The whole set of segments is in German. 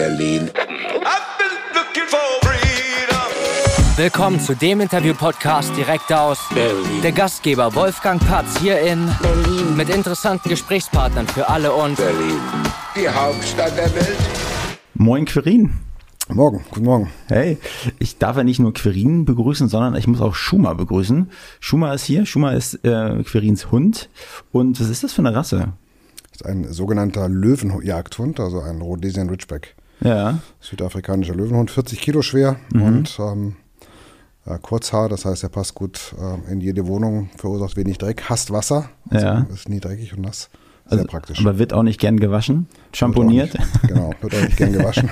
Berlin. Willkommen zu dem Interview-Podcast direkt aus Berlin. der Gastgeber Wolfgang Patz hier in Berlin. mit interessanten Gesprächspartnern für alle und Berlin. Die Hauptstadt der Welt. Moin Quirin. Morgen, guten Morgen. Hey, ich darf ja nicht nur Quirin begrüßen, sondern ich muss auch Schuma begrüßen. Schuma ist hier, Schuma ist äh, Quirins Hund. Und was ist das für eine Rasse? Das ist ein sogenannter Löwenjagdhund, also ein Rhodesian Ridgeback. Ja. Südafrikanischer Löwenhund, 40 Kilo schwer Mhm. und ähm, ja, Kurzhaar, das heißt, er passt gut äh, in jede Wohnung, verursacht wenig Dreck, hasst Wasser, also Ja. ist nie dreckig und nass. Sehr Also, praktisch. Aber wird auch nicht gern gewaschen, Wird schamponiert. auch nicht- Genau, wird auch nicht gern gewaschen.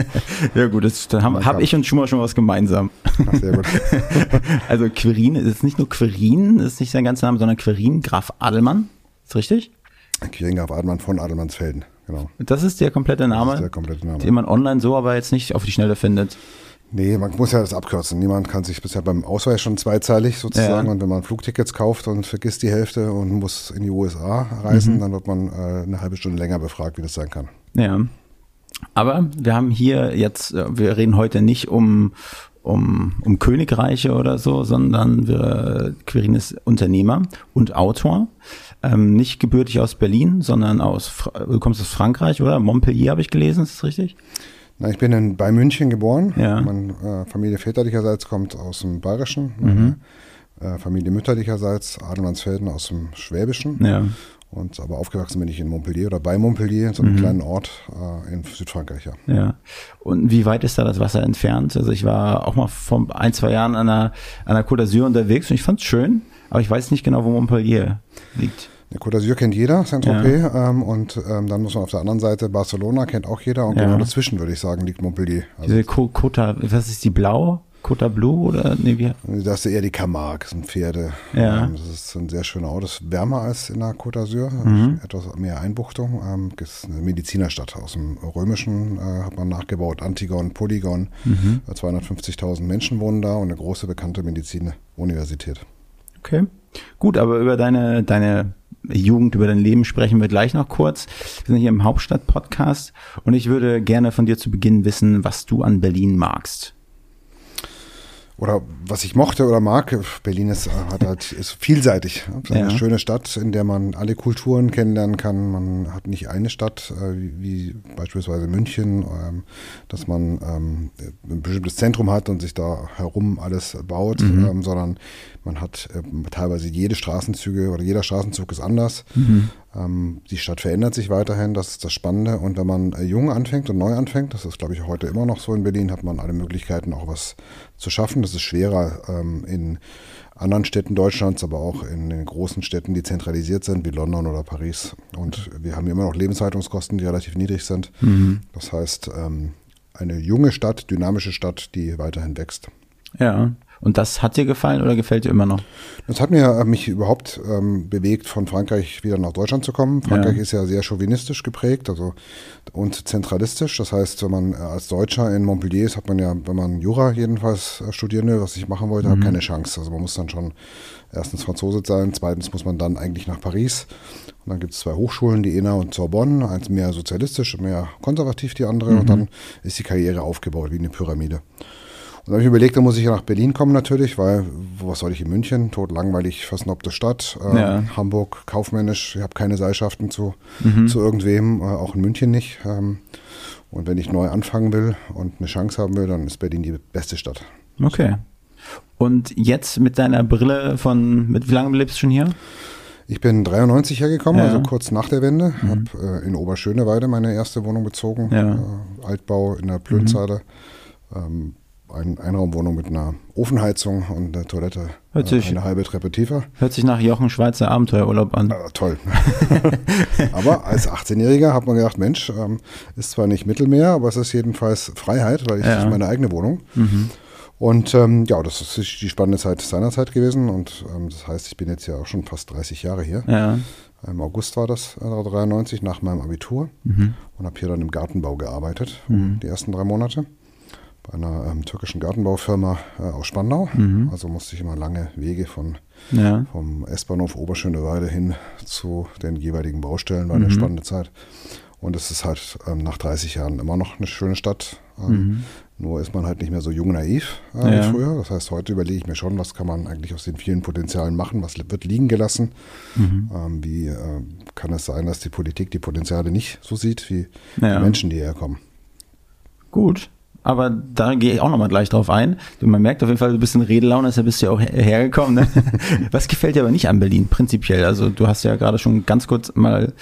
ja gut, das, dann habe hab ich und Schuma schon was gemeinsam. Ach, sehr gut. also Quirin ist nicht nur Quirin, ist nicht sein ganzer Name, sondern Quirin Graf Adelmann. Ist richtig? Kieringraf Admann von Adelmannsfelden, genau. Das ist der komplette Name, der komplette Name. den man online so aber jetzt nicht auf die Schnelle findet. Nee, man muss ja das abkürzen. Niemand kann sich bisher beim Ausweis schon zweizeilig sozusagen. Ja. Und wenn man Flugtickets kauft und vergisst die Hälfte und muss in die USA reisen, Mhm. dann wird man äh, eine halbe Stunde länger befragt, wie das sein kann. Ja. Aber wir haben hier jetzt, äh, wir reden heute nicht um, um, um Königreiche oder so, sondern wir, Quirin ist Unternehmer und Autor. Ähm, nicht gebürtig aus Berlin, sondern aus, Fra- du kommst aus Frankreich, oder? Montpellier habe ich gelesen, ist das richtig? Na, ich bin in, bei München geboren. Ja. Meine äh, Familie väterlicherseits kommt aus dem Bayerischen. Mhm. Äh, Familie mütterlicherseits Adelmannsfelden aus dem Schwäbischen. Ja. Und aber aufgewachsen bin ich in Montpellier oder bei Montpellier, so einem kleinen Ort äh, in Südfrankreich. Ja. Ja. Und wie weit ist da das Wasser entfernt? Also ich war auch mal vor ein, zwei Jahren an der, an der Côte d'Azur unterwegs und ich fand es schön, aber ich weiß nicht genau, wo Montpellier liegt. Der Côte d'Azur kennt jeder, Saint-Tropez. Ähm, und ähm, dann muss man auf der anderen Seite Barcelona kennt auch jeder. Und Ja. genau dazwischen, würde ich sagen, liegt Montpellier. Also, Diese Côte, was ist die blau? Côte Blue oder nee, wie? das ist eher die Camargue, das sind Pferde. Ja. Ähm, das ist ein sehr schöner Ort. Das ist wärmer als in der Côte d'Azur. Mhm. Etwas mehr Einbuchtung. Ähm, das ist eine Medizinerstadt. Aus dem Römischen äh, hat man nachgebaut. Antigon, Polygon. Mhm. Äh, 250.000 Menschen wohnen da und eine große bekannte Medizinuniversität. Okay. Gut, aber über deine, deine Jugend, über dein Leben sprechen wir gleich noch kurz. Wir sind hier im Hauptstadt-Podcast und ich würde gerne von dir zu Beginn wissen, was du an Berlin magst. Oder was ich mochte oder mag, Berlin ist, äh, hat halt, ist vielseitig. Ist eine Ja. schöne Stadt, in der man alle Kulturen kennenlernen kann. Man hat nicht eine Stadt, äh, wie, beispielsweise München, ähm, dass man ähm, ein bestimmtes Zentrum hat und sich da herum alles baut, ähm, sondern man hat ähm, teilweise jede Straßenzüge oder jeder Straßenzug ist anders. Ähm, die Stadt verändert sich weiterhin, das ist das Spannende. Und wenn man äh, jung anfängt und neu anfängt, das ist, glaube ich, heute immer noch so in Berlin, hat man alle Möglichkeiten, auch was zu schaffen. Das ist schwerer ähm, in anderen Städten Deutschlands, aber auch in den großen Städten, die zentralisiert sind, wie London oder Paris. Und wir haben immer noch Lebenshaltungskosten, die relativ niedrig sind. Das heißt, ähm, eine junge Stadt, dynamische Stadt, die weiterhin wächst. Ja. Und das hat dir gefallen oder gefällt dir immer noch? Das hat mir äh, mich überhaupt ähm, bewegt, von Frankreich wieder nach Deutschland zu kommen. Frankreich Ja. ist ja sehr chauvinistisch geprägt, also und zentralistisch. Das heißt, wenn man äh, als Deutscher in Montpellier ist, hat man ja, wenn man Jura jedenfalls äh, studieren will, was ich machen wollte, hat keine Chance. Also man muss dann schon erstens Franzose sein, zweitens muss man dann eigentlich nach Paris. Und dann gibt es zwei Hochschulen, die ENA und Sorbonne, eins mehr sozialistisch, mehr konservativ die andere. Und dann ist die Karriere aufgebaut wie eine Pyramide. Dann habe ich überlegt, da muss ich ja nach Berlin kommen natürlich, weil was soll ich in München? Tot langweilig, versnobte Stadt. Äh, Ja. Hamburg kaufmännisch, ich habe keine Seilschaften zu, zu irgendwem, äh, auch in München nicht. Ähm, und wenn ich neu anfangen will und eine Chance haben will, dann ist Berlin die beste Stadt. Okay. Und jetzt mit deiner Brille von, mit wie lange lebst du schon hier? Ich bin 93 hergekommen, Ja. also kurz nach der Wende. Habe äh, in Oberschöneweide meine erste Wohnung bezogen. Ja. Äh, Altbau in der Plönzeile. Ähm, ein Einraumwohnung mit einer Ofenheizung und einer Toilette Hört äh, sich- eine halbe Treppe tiefer. Hört sich nach Jochen Schweizer Abenteuerurlaub an. Äh, toll. aber als 18-Jähriger hat man gedacht, Mensch, ähm, ist zwar nicht Mittelmeer, aber es ist jedenfalls Freiheit, weil ich Ja. meine eigene Wohnung. Und ähm, ja, das ist die spannende Zeit seiner Zeit gewesen. Und ähm, das heißt, ich bin jetzt ja auch schon fast 30 Jahre hier. Ja. Im August war das, äh, 93, nach meinem Abitur. Mhm. Und habe hier dann im Gartenbau gearbeitet, die ersten drei Monate. Bei einer ähm, türkischen Gartenbaufirma äh, aus Spandau. Mhm. Also musste ich immer lange Wege von Ja. vom S-Bahnhof Oberschöneweide hin zu den jeweiligen Baustellen. War Mhm. eine spannende Zeit. Und es ist halt ähm, nach 30 Jahren immer noch eine schöne Stadt. Ähm, mhm. Nur ist man halt nicht mehr so jung naiv äh, ja. wie früher. Das heißt, heute überlege ich mir schon, was kann man eigentlich aus den vielen Potenzialen machen, was wird liegen gelassen. Mhm. Ähm, wie äh, kann es sein, dass die Politik die Potenziale nicht so sieht wie ja. die Menschen, die hierher kommen. Gut, aber da gehe ich auch nochmal gleich drauf ein. Man merkt auf jeden Fall, du bist in Redelaune, deshalb bist du ja auch hergekommen. Ne? Was gefällt dir aber nicht an Berlin, prinzipiell? Also du hast ja gerade schon ganz kurz mal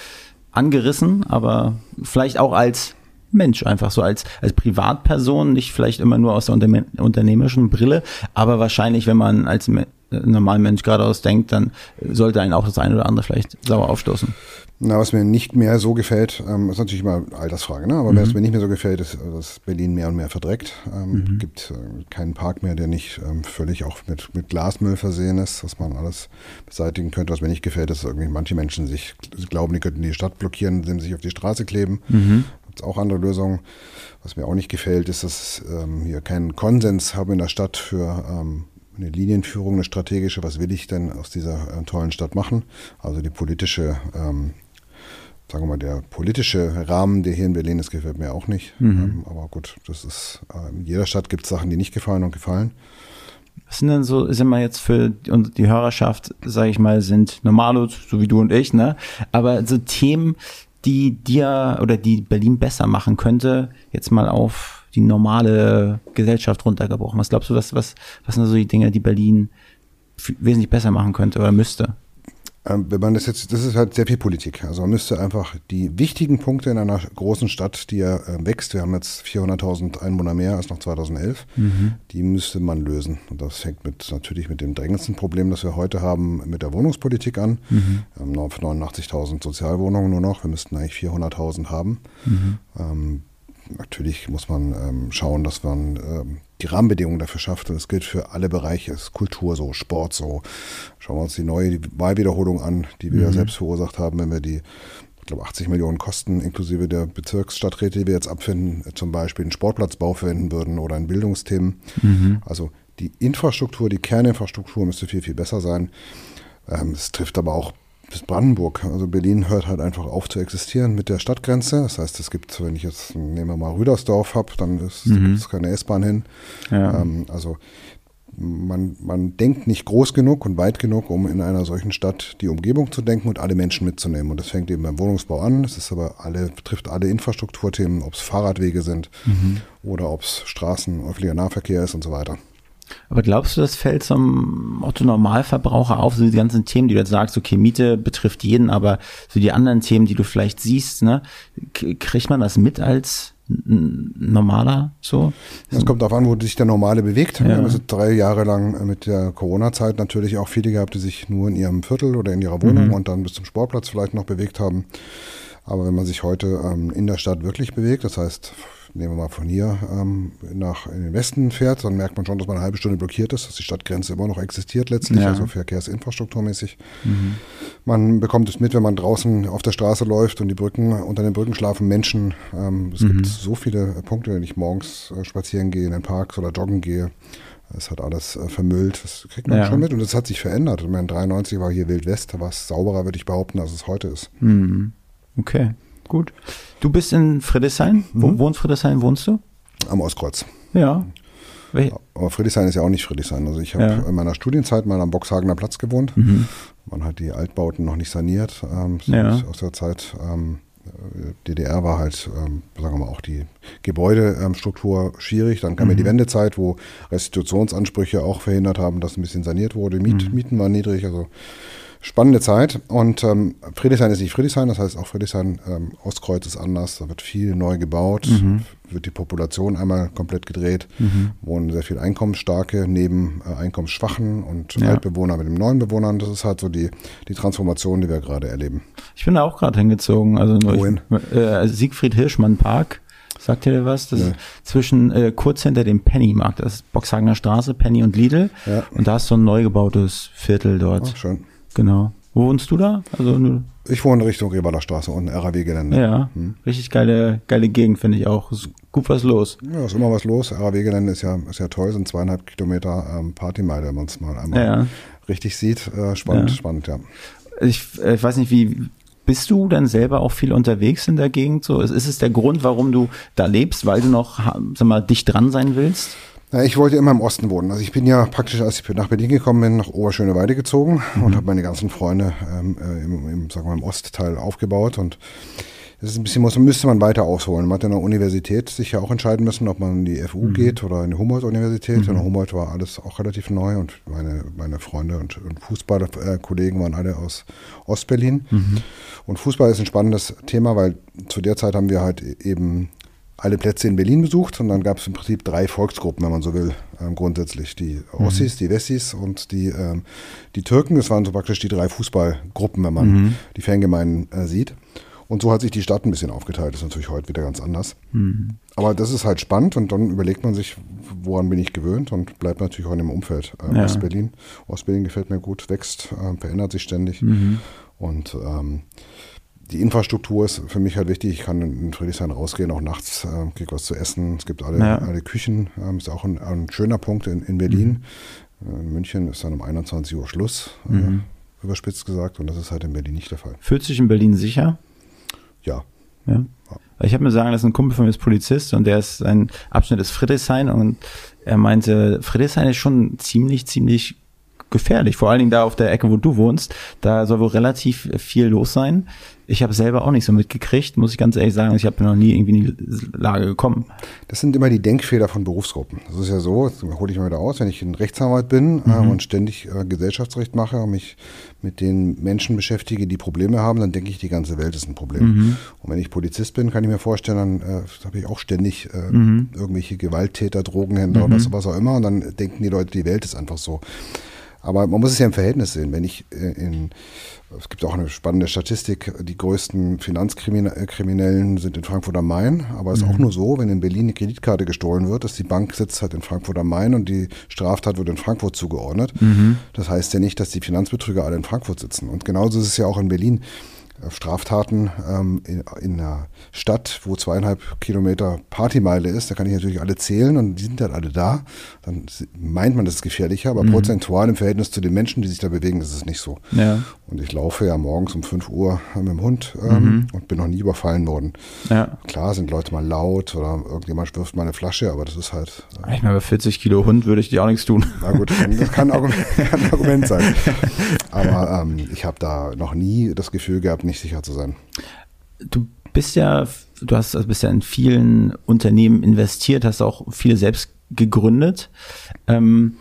angerissen, aber vielleicht auch als Mensch, einfach so als, als Privatperson, nicht vielleicht immer nur aus der unternehmerischen Brille, aber wahrscheinlich, wenn man als normaler Mensch geradeaus denkt, dann sollte einen auch das eine oder andere vielleicht sauer aufstoßen. Na, was mir nicht mehr so gefällt, ähm, ist natürlich immer Altersfrage, ne? aber mhm. was mir nicht mehr so gefällt, ist, dass Berlin mehr und mehr verdreckt. Ähm, mhm. gibt äh, keinen Park mehr, der nicht ähm, völlig auch mit, mit Glasmüll versehen ist, dass man alles beseitigen könnte. Was mir nicht gefällt, ist, dass irgendwie manche Menschen sich glauben, die könnten die Stadt blockieren, indem sie sich auf die Straße kleben. Mhm. Gibt es auch andere Lösungen. Was mir auch nicht gefällt, ist, dass ähm, hier keinen Konsens haben in der Stadt für ähm, eine Linienführung, eine strategische, was will ich denn aus dieser äh, tollen Stadt machen? Also die politische ähm, sagen wir mal, der politische Rahmen, der hier in Berlin ist, gefällt mir auch nicht. Mhm. Ähm, aber gut, das ist, äh, in jeder Stadt gibt es Sachen, die nicht gefallen und gefallen. Was sind denn so, sind wir jetzt für die Hörerschaft, sage ich mal, sind normale, so wie du und ich, ne? Aber so Themen, die dir oder die Berlin besser machen könnte, jetzt mal auf die normale Gesellschaft runtergebrochen. Was glaubst du, was, was, was sind so die Dinge, die Berlin wesentlich besser machen könnte oder müsste? Ähm, wenn man das jetzt, das ist halt sehr viel Politik. Also man müsste einfach die wichtigen Punkte in einer großen Stadt, die ja äh, wächst, wir haben jetzt 400.000 Einwohner mehr als noch 2011, mhm. die müsste man lösen. Und das fängt mit, natürlich mit dem drängendsten Problem, das wir heute haben, mit der Wohnungspolitik an. Mhm. Wir haben 89.000 Sozialwohnungen nur noch, wir müssten eigentlich 400.000 haben. Mhm. Ähm, natürlich muss man ähm, schauen, dass man ähm, die Rahmenbedingungen dafür schafft. Und das gilt für alle Bereiche. Es ist Kultur so, Sport so. Schauen wir uns die neue Wahlwiederholung an, die wir mhm. ja selbst verursacht haben, wenn wir die ich glaube 80 Millionen Kosten inklusive der Bezirksstadträte, die wir jetzt abfinden, zum Beispiel einen Sportplatzbau verwenden würden oder in Bildungsthemen. Mhm. Also die Infrastruktur, die Kerninfrastruktur müsste viel, viel besser sein. Ähm, es trifft aber auch bis Brandenburg. Also Berlin hört halt einfach auf zu existieren mit der Stadtgrenze. Das heißt, es gibt, wenn ich jetzt, nehmen wir mal Rüdersdorf habe, dann ist mhm. keine S-Bahn hin. Ja. Ähm, also man, man denkt nicht groß genug und weit genug, um in einer solchen Stadt die Umgebung zu denken und alle Menschen mitzunehmen. Und das fängt eben beim Wohnungsbau an. Das ist aber alle, betrifft alle Infrastrukturthemen, ob es Fahrradwege sind mhm. oder ob es Straßen, öffentlicher Nahverkehr ist und so weiter. Aber glaubst du, das fällt zum Otto-Normalverbraucher auf, so die ganzen Themen, die du jetzt sagst, okay, Miete betrifft jeden, aber so die anderen Themen, die du vielleicht siehst, ne, kriegt man das mit als normaler so? Es kommt darauf an, wo sich der Normale bewegt. Ja. Wir haben also drei Jahre lang mit der Corona-Zeit natürlich auch viele gehabt, die sich nur in ihrem Viertel oder in ihrer Wohnung mhm. und dann bis zum Sportplatz vielleicht noch bewegt haben. Aber wenn man sich heute ähm, in der Stadt wirklich bewegt, das heißt nehmen wir mal von hier ähm, nach in den Westen fährt, dann merkt man schon, dass man eine halbe Stunde blockiert ist, dass die Stadtgrenze immer noch existiert letztlich, ja. also verkehrsinfrastrukturmäßig. Mhm. Man bekommt es mit, wenn man draußen auf der Straße läuft und die Brücken, unter den Brücken schlafen Menschen. Ähm, es mhm. gibt so viele Punkte, wenn ich morgens äh, spazieren gehe in den Parks oder joggen gehe. Es hat alles äh, vermüllt, das kriegt man ja. schon mit und es hat sich verändert. Ich meine, 93 war hier Wild West, da war es sauberer, würde ich behaupten, als es heute ist. Mhm. Okay. Gut. Du bist in Friedrichshain. Wo mhm. wohnst Friedrichshain? Wohnst du? Am Ostkreuz. Ja. Aber Friedrichshain ist ja auch nicht Friedrichshain. Also ich habe ja. in meiner Studienzeit mal am Boxhagener Platz gewohnt. Mhm. Man hat die Altbauten noch nicht saniert. Ähm, ja. Aus der Zeit ähm, DDR war halt, ähm, sagen wir mal, auch die Gebäudestruktur schwierig. Dann kam mhm. ja die Wendezeit, wo Restitutionsansprüche auch verhindert haben, dass ein bisschen saniert wurde. Miet, mhm. Mieten waren niedrig. Also spannende Zeit. Und ähm, Friedrichshain ist nicht Friedrichshain, das heißt auch Friedrichshain ähm, Ostkreuz ist anders. Da wird viel neu gebaut, mhm. wird die Population einmal komplett gedreht, mhm. wohnen sehr viel Einkommensstarke neben äh, Einkommensschwachen und ja. Altbewohner mit den neuen Bewohnern. Das ist halt so die, die Transformation, die wir gerade erleben. Ich bin da auch gerade hingezogen. Also Wohin? äh, Siegfried Hirschmann Park. Sagt ihr was? Das nee. ist zwischen äh, kurz hinter dem Penny-Markt. Das ist Boxhagener Straße, Penny und Lidl. Ja. Und da ist so ein neu gebautes Viertel dort. Ach, schön. Genau. Wo wohnst du da? Also ich wohne Richtung Rebaler Straße und RAW-Gelände. Ja, hm. richtig geile, geile Gegend finde ich auch. Ist gut was los. Ja, ist immer was los. RAW-Gelände ist ja, ist ja toll, sind zweieinhalb Kilometer ähm, Partymeile, wenn man es mal einmal ja. richtig sieht. Äh, spannend, ja. spannend, ja. Ich, äh, ich weiß nicht, wie Bist du dann selber auch viel unterwegs in der Gegend? So, ist, ist es der Grund, warum du da lebst, weil du noch, sag mal, dicht dran sein willst? Ja, ich wollte immer im Osten wohnen. Also ich bin ja praktisch, als ich nach Berlin gekommen bin, nach Oberschöneweide gezogen mhm. und habe meine ganzen Freunde ähm, äh, im, im, sagen wir, im Ostteil aufgebaut und das ist ein bisschen, muss, müsste man weiter ausholen. Man hat in der Universität sich ja auch entscheiden müssen, ob man in die FU mhm. geht oder in die Humboldt-Universität. Mhm. In der Humboldt war alles auch relativ neu und meine, meine Freunde und, und Fußballerkollegen waren alle aus Ostberlin. Mhm. Und Fußball ist ein spannendes Thema, weil zu der Zeit haben wir halt eben alle Plätze in Berlin besucht und dann gab es im Prinzip drei Volksgruppen, wenn man so will, ähm, grundsätzlich. Die Ossis, mhm. die Wessis und die, ähm, die Türken. Das waren so praktisch die drei Fußballgruppen, wenn man mhm. die Fangemeinden äh, sieht. Und so hat sich die Stadt ein bisschen aufgeteilt. Das ist natürlich heute wieder ganz anders. Mhm. Aber das ist halt spannend und dann überlegt man sich, woran bin ich gewöhnt und bleibt natürlich auch in dem Umfeld. Ähm, ja. Ostberlin. Ostberlin gefällt mir gut, wächst, äh, verändert sich ständig. Mhm. Und ähm, die Infrastruktur ist für mich halt wichtig. Ich kann in Friedrichshain rausgehen, auch nachts, äh, krieg was zu essen. Es gibt alle, ja. alle Küchen. Ähm, ist auch ein, ein, schöner Punkt in, in Berlin. Mhm. Äh, in München ist dann um 21 Uhr Schluss, äh, mhm. äh, überspitzt gesagt. Und das ist halt in Berlin nicht der Fall. Fühlt sich in Berlin sicher? Ja. Ja. Ich habe mir sagen lassen, ein Kumpel von mir ist Polizist und der ist ein Abschnitt des Friedrichshain und er meinte, Friedrichshain ist schon ziemlich, ziemlich gefährlich. Vor allen Dingen da auf der Ecke, wo du wohnst. Da soll wohl relativ viel los sein. Ich habe selber auch nicht so mitgekriegt, muss ich ganz ehrlich sagen. Ich habe noch nie irgendwie in die Lage gekommen. Das sind immer die Denkfehler von Berufsgruppen. Das ist ja so, das hole ich mal wieder aus, wenn ich ein Rechtsanwalt bin äh, mhm. äh, und ständig äh, Gesellschaftsrecht mache und mich mit den Menschen beschäftige, die Probleme haben, dann denke ich, die ganze Welt ist ein Problem. Mhm. Und wenn ich Polizist bin, kann ich mir vorstellen, dann äh, habe ich auch ständig äh, mhm. irgendwelche Gewalttäter, Drogenhändler oder was, was auch immer. Und dann denken die Leute, die Welt ist einfach so. Aber man muss es ja im Verhältnis sehen. Wenn ich äh, in, es gibt auch eine spannende Statistik, die größten Finanzkriminellen sind in Frankfurt am Main. Aber es ist mhm. auch nur so, wenn in Berlin eine Kreditkarte gestohlen wird, dass die Bank sitzt halt in Frankfurt am Main und die Straftat wird in Frankfurt zugeordnet. Mhm. Das heißt ja nicht, dass die Finanzbetrüger alle in Frankfurt sitzen. Und genauso ist es ja auch in Berlin. Straftaten ähm, in, in, einer Stadt, wo zweieinhalb Kilometer Partymeile ist, da kann ich natürlich alle zählen und die sind dann alle da. Dann meint man, das ist gefährlicher, aber mhm. prozentual im Verhältnis zu den Menschen, die sich da bewegen, ist es nicht so. Ja. Und ich laufe ja morgens um 5 Uhr mit dem Hund ähm, mhm. und bin noch nie überfallen worden. Ja. Klar sind Leute mal laut oder irgendjemand wirft mal eine Flasche, aber das ist halt. Äh, ich meine, bei 40 Kilo Hund würde ich dir auch nichts tun. Na gut, das kann ein Argument, kann ein Argument sein. Aber ähm, ich habe da noch nie das Gefühl gehabt, nicht sicher zu sein. Du bist ja, du hast also bist ja in vielen Unternehmen investiert, hast auch viele selbst gegründet. Ähm,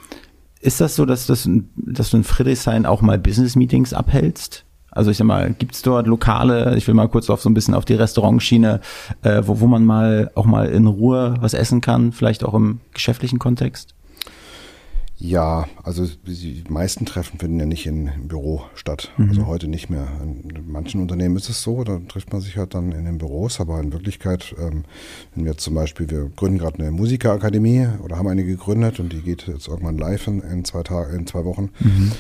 ist das so, dass, das, dass du in Friedrichshain auch mal Business-Meetings abhältst? Also ich sag mal, gibt es dort Lokale, ich will mal kurz auf so ein bisschen auf die Restaurantschiene, äh, wo, wo man mal auch mal in Ruhe was essen kann, vielleicht auch im geschäftlichen Kontext? Ja, also die meisten Treffen finden ja nicht in, im Büro statt. Mhm. Also heute nicht mehr. In manchen Unternehmen ist es so, da trifft man sich halt dann in den Büros, aber in Wirklichkeit, ähm, wenn wir zum Beispiel, wir gründen gerade eine Musikerakademie oder haben eine gegründet und die geht jetzt irgendwann live in, in zwei Tagen, in zwei Wochen. Mhm.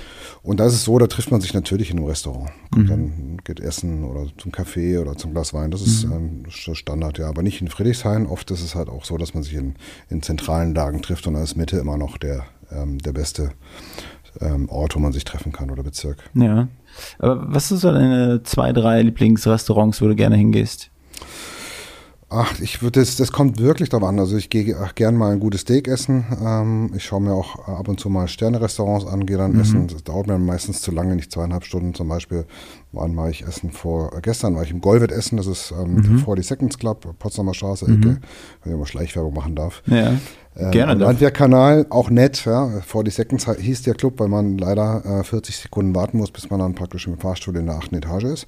Und da ist es so, da trifft man sich natürlich in einem Restaurant. Mhm. Dann geht essen oder zum Kaffee oder zum Glas Wein. Das ist ähm, Standard, ja. Aber nicht in Friedrichshain. Oft ist es halt auch so, dass man sich in, in zentralen Lagen trifft und da ist Mitte immer noch der ähm, der beste ähm, Ort, wo man sich treffen kann oder Bezirk. Ja. Aber was ist so deine zwei, drei Lieblingsrestaurants, wo du gerne hingehst? Ach, ich würde das, das kommt wirklich darauf an. Also ich gehe gerne mal ein gutes Steak essen. Ähm, ich schaue mir auch ab und zu mal Sterne-Restaurants an, gehe dann mhm. essen. Das dauert mir meistens zu lange, nicht zweieinhalb Stunden. Zum Beispiel, wann war ich essen vor, äh, gestern war ich im Golvet essen, das ist ähm, mhm. vor die Seconds Club, Potsdamer Straße, Ecke, mhm. wenn ich mal Schleichwerbung machen darf. Ja. Ähm, Gerne. Landwehrkanal, auch nett, ja. 40 Seconds hieß der Club, weil man leider äh, 40 Sekunden warten muss, bis man dann praktisch im Fahrstuhl in der achten Etage ist.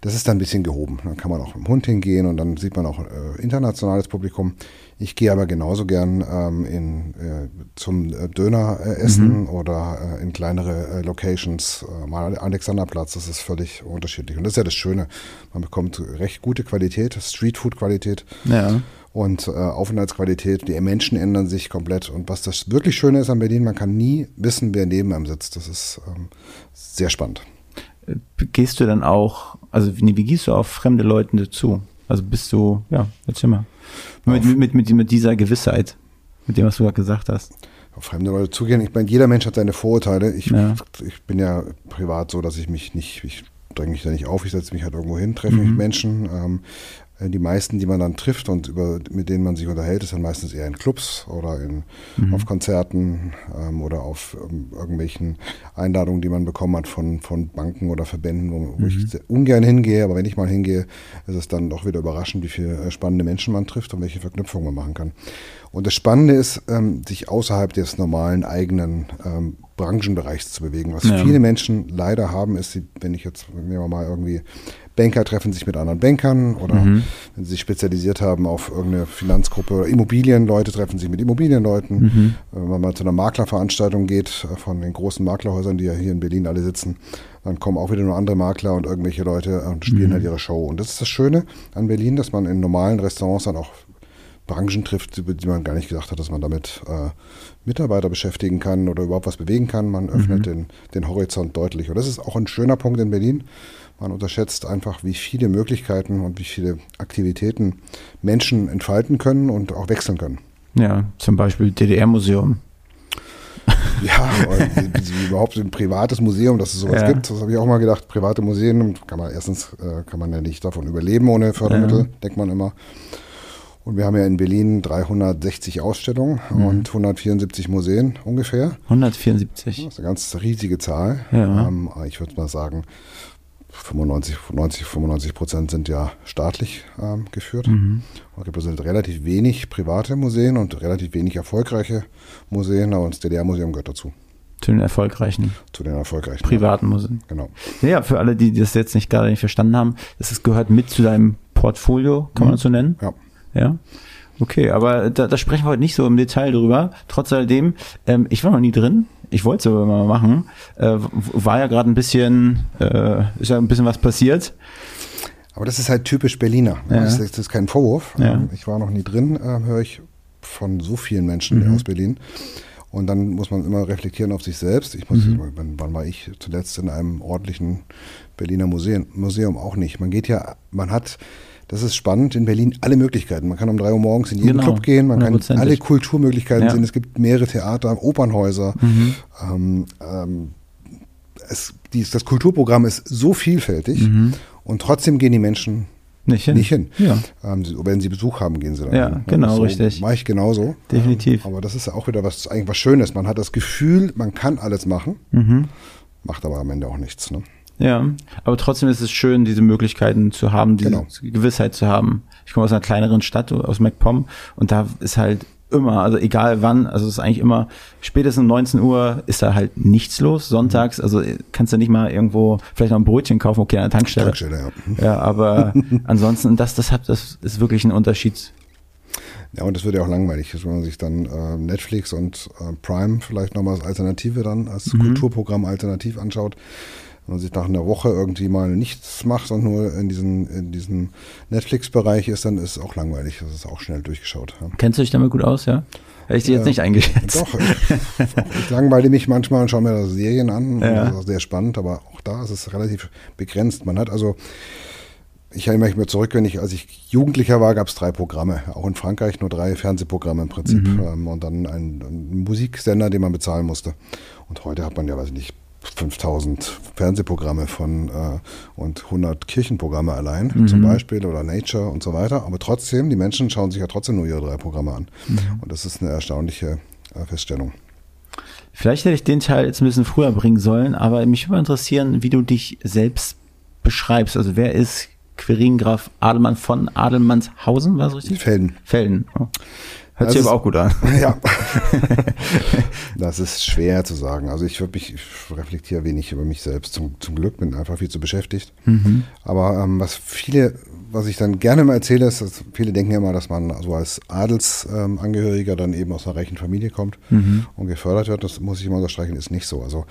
Das ist dann ein bisschen gehoben. Dann kann man auch mit dem Hund hingehen und dann sieht man auch äh, internationales Publikum. Ich gehe aber genauso gern ähm, in, äh, zum äh, Döner äh, essen mhm. oder äh, in kleinere Locations, mal Alexanderplatz, das ist völlig unterschiedlich. Und das ist ja das Schöne. Man bekommt recht gute Qualität, Streetfood-Qualität. Ja und äh, Aufenthaltsqualität. Die Menschen ändern sich komplett. Und was das wirklich Schöne ist an Berlin, man kann nie wissen, wer neben einem sitzt. Das ist ähm, sehr spannend. Gehst du dann auch, also wie, wie gehst du auf fremde Leute dazu? Also bist du, ja, erzähl mal. Mit, mit, mit, mit dieser Gewissheit, mit dem, was du gerade gesagt hast auf fremde Leute zugehen. Ich meine, jeder Mensch hat seine Vorurteile. Ich, ja. ich bin ja privat so, dass ich mich nicht, ich dränge mich da nicht auf, ich setze mich halt irgendwo hin, treffe Mhm. mich mit Menschen. Ähm, äh, die meisten, die man dann trifft und über, mit denen man sich unterhält, ist dann meistens eher in Clubs oder in, Mhm. auf Konzerten ähm, oder auf ähm, irgendwelchen Einladungen, die man bekommen hat von, von Banken oder Verbänden, wo, wo Mhm. ich sehr ungern hingehe. Aber wenn ich mal hingehe, ist es dann doch wieder überraschend, wie viele äh, spannende Menschen man trifft und welche Verknüpfungen man machen kann. Und das Spannende ist, ähm, sich außerhalb des normalen eigenen ähm, Branchenbereichs zu bewegen. Was Ja. viele Menschen leider haben, ist, wenn ich jetzt, nehmen wir mal irgendwie Banker treffen sich mit anderen Bankern oder Mhm. wenn sie sich spezialisiert haben auf irgendeine Finanzgruppe oder Immobilienleute treffen sich mit Immobilienleuten. Mhm. Wenn man mal zu einer Maklerveranstaltung geht äh, von den großen Maklerhäusern, die ja hier in Berlin alle sitzen, dann kommen auch wieder nur andere Makler und irgendwelche Leute und spielen Mhm. halt ihre Show. Und das ist das Schöne an Berlin, dass man in normalen Restaurants dann auch Branchen trifft, über die man gar nicht gedacht hat, dass man damit äh, Mitarbeiter beschäftigen kann oder überhaupt was bewegen kann. Man öffnet den, den Horizont deutlich. Und das ist auch ein schöner Punkt in Berlin. Man unterschätzt einfach, wie viele Möglichkeiten und wie viele Aktivitäten Menschen entfalten können und auch wechseln können. Ja, zum Beispiel DDR-Museum. Ja, überhaupt ein privates Museum, dass es sowas Ja. gibt. Das habe ich auch mal gedacht. Private Museen kann man erstens äh, kann man ja nicht davon überleben ohne Fördermittel, Ja. denkt man immer. Und wir haben ja in Berlin 360 Ausstellungen Mhm. und 174 Museen ungefähr. 174. Das ist eine ganz riesige Zahl. Ja. Ähm, ich würde mal sagen, 95, 90, 95 Prozent sind ja staatlich ähm, geführt. Mhm. Und repräsentiert relativ wenig private Museen und relativ wenig erfolgreiche Museen, aber das DDR-Museum gehört dazu, Zu den erfolgreichen zu den erfolgreichen. privaten Museen. Genau. Ja, für alle, die das jetzt nicht gerade nicht verstanden haben, das gehört mit zu deinem Portfolio, kann man das so nennen? Ja. Ja. Okay, aber da, da sprechen wir heute nicht so im Detail drüber. Trotz alledem, ähm, ich war noch nie drin. Ich wollte es aber mal machen. Äh, war ja gerade ein bisschen, äh, ist ja ein bisschen was passiert. Aber das ist halt typisch Berliner. Ja. Das, ist, das ist kein Vorwurf. Ja. Ähm, Ich war noch nie drin, ähm, höre ich von so vielen Menschen Mhm. aus Berlin. Und dann muss man immer reflektieren auf sich selbst. Ich muss, Mhm. wann, wann war ich zuletzt in einem ordentlichen Berliner Museum? Museum auch nicht. Man geht ja, man hat, das ist spannend in Berlin, alle Möglichkeiten. Man kann um drei Uhr morgens in jeden Genau, Club gehen, man kann alle Kulturmöglichkeiten Ja. sehen. Es gibt mehrere Theater, Opernhäuser. Mhm. Ähm, ähm, es, dies, das Kulturprogramm ist so vielfältig und trotzdem gehen die Menschen Nicht hin? nicht hin. Ja. Ähm, wenn sie Besuch haben, gehen sie dann Ja, hin. genau, so richtig. Mache ich genauso. Definitiv. Ähm, aber das ist ja auch wieder was, eigentlich was Schönes. Man hat das Gefühl, man kann alles machen, Mhm. macht aber am Ende auch nichts. Ne? Ja, aber trotzdem ist es schön, diese Möglichkeiten zu haben, diese Genau. Gewissheit zu haben. Ich komme aus einer kleineren Stadt, aus MacPom, und da ist halt immer, also egal wann, also es ist eigentlich immer, spätestens um 19 Uhr ist da halt nichts los, sonntags, also kannst du nicht mal irgendwo vielleicht noch ein Brötchen kaufen, okay, an der Tankstelle. Tankstelle, ja. Ja, aber ansonsten, das, das, hat, das ist wirklich ein Unterschied. Ja, und das wird ja auch langweilig, wenn man sich dann äh, Netflix und äh, Prime vielleicht nochmal als Alternative dann, als Mhm. Kulturprogramm alternativ anschaut. Wenn man sich nach einer Woche irgendwie mal nichts macht und nur in diesen, in diesem Netflix-Bereich ist, dann ist es auch langweilig. Das ist auch schnell durchgeschaut. Ja. Kennst du dich damit gut aus, ja? Hätte ich dir jetzt nicht eingeschätzt. Doch, ich, ich langweile mich manchmal und schaue mir da Serien an. Ja. Das ist auch sehr spannend, aber auch da ist es relativ begrenzt. Man hat also, ich erinnere mich mir zurück, wenn ich, als ich Jugendlicher war, gab es drei Programme. Auch in Frankreich nur drei Fernsehprogramme im Prinzip. Ähm, und dann ein, ein Musiksender, den man bezahlen musste. Und heute hat man ja, weiß ich nicht, 5000 Fernsehprogramme von äh, und 100 Kirchenprogramme allein zum Beispiel oder Nature und so weiter. Aber trotzdem, die Menschen schauen sich ja trotzdem nur ihre drei Programme an. Und das ist eine erstaunliche äh, Feststellung. Vielleicht hätte ich den Teil jetzt ein bisschen früher bringen sollen, aber mich würde interessieren, wie du dich selbst beschreibst. Also wer ist Quirin Graf Adelmann von Adelmannshausen, war es richtig? Felden. Felden. Oh. Hört Das sich ist- aber auch gut an. Ja, das ist schwer zu sagen. Also ich würde mich, ich reflektiere wenig über mich selbst. Zum, zum Glück bin einfach viel zu beschäftigt. Aber ähm, was viele, was ich dann gerne mal erzähle, ist, dass viele denken ja immer, dass man so als Adelsangehöriger ähm, dann eben aus einer reichen Familie kommt und gefördert wird. Das muss ich immer unterstreichen, ist nicht so. Also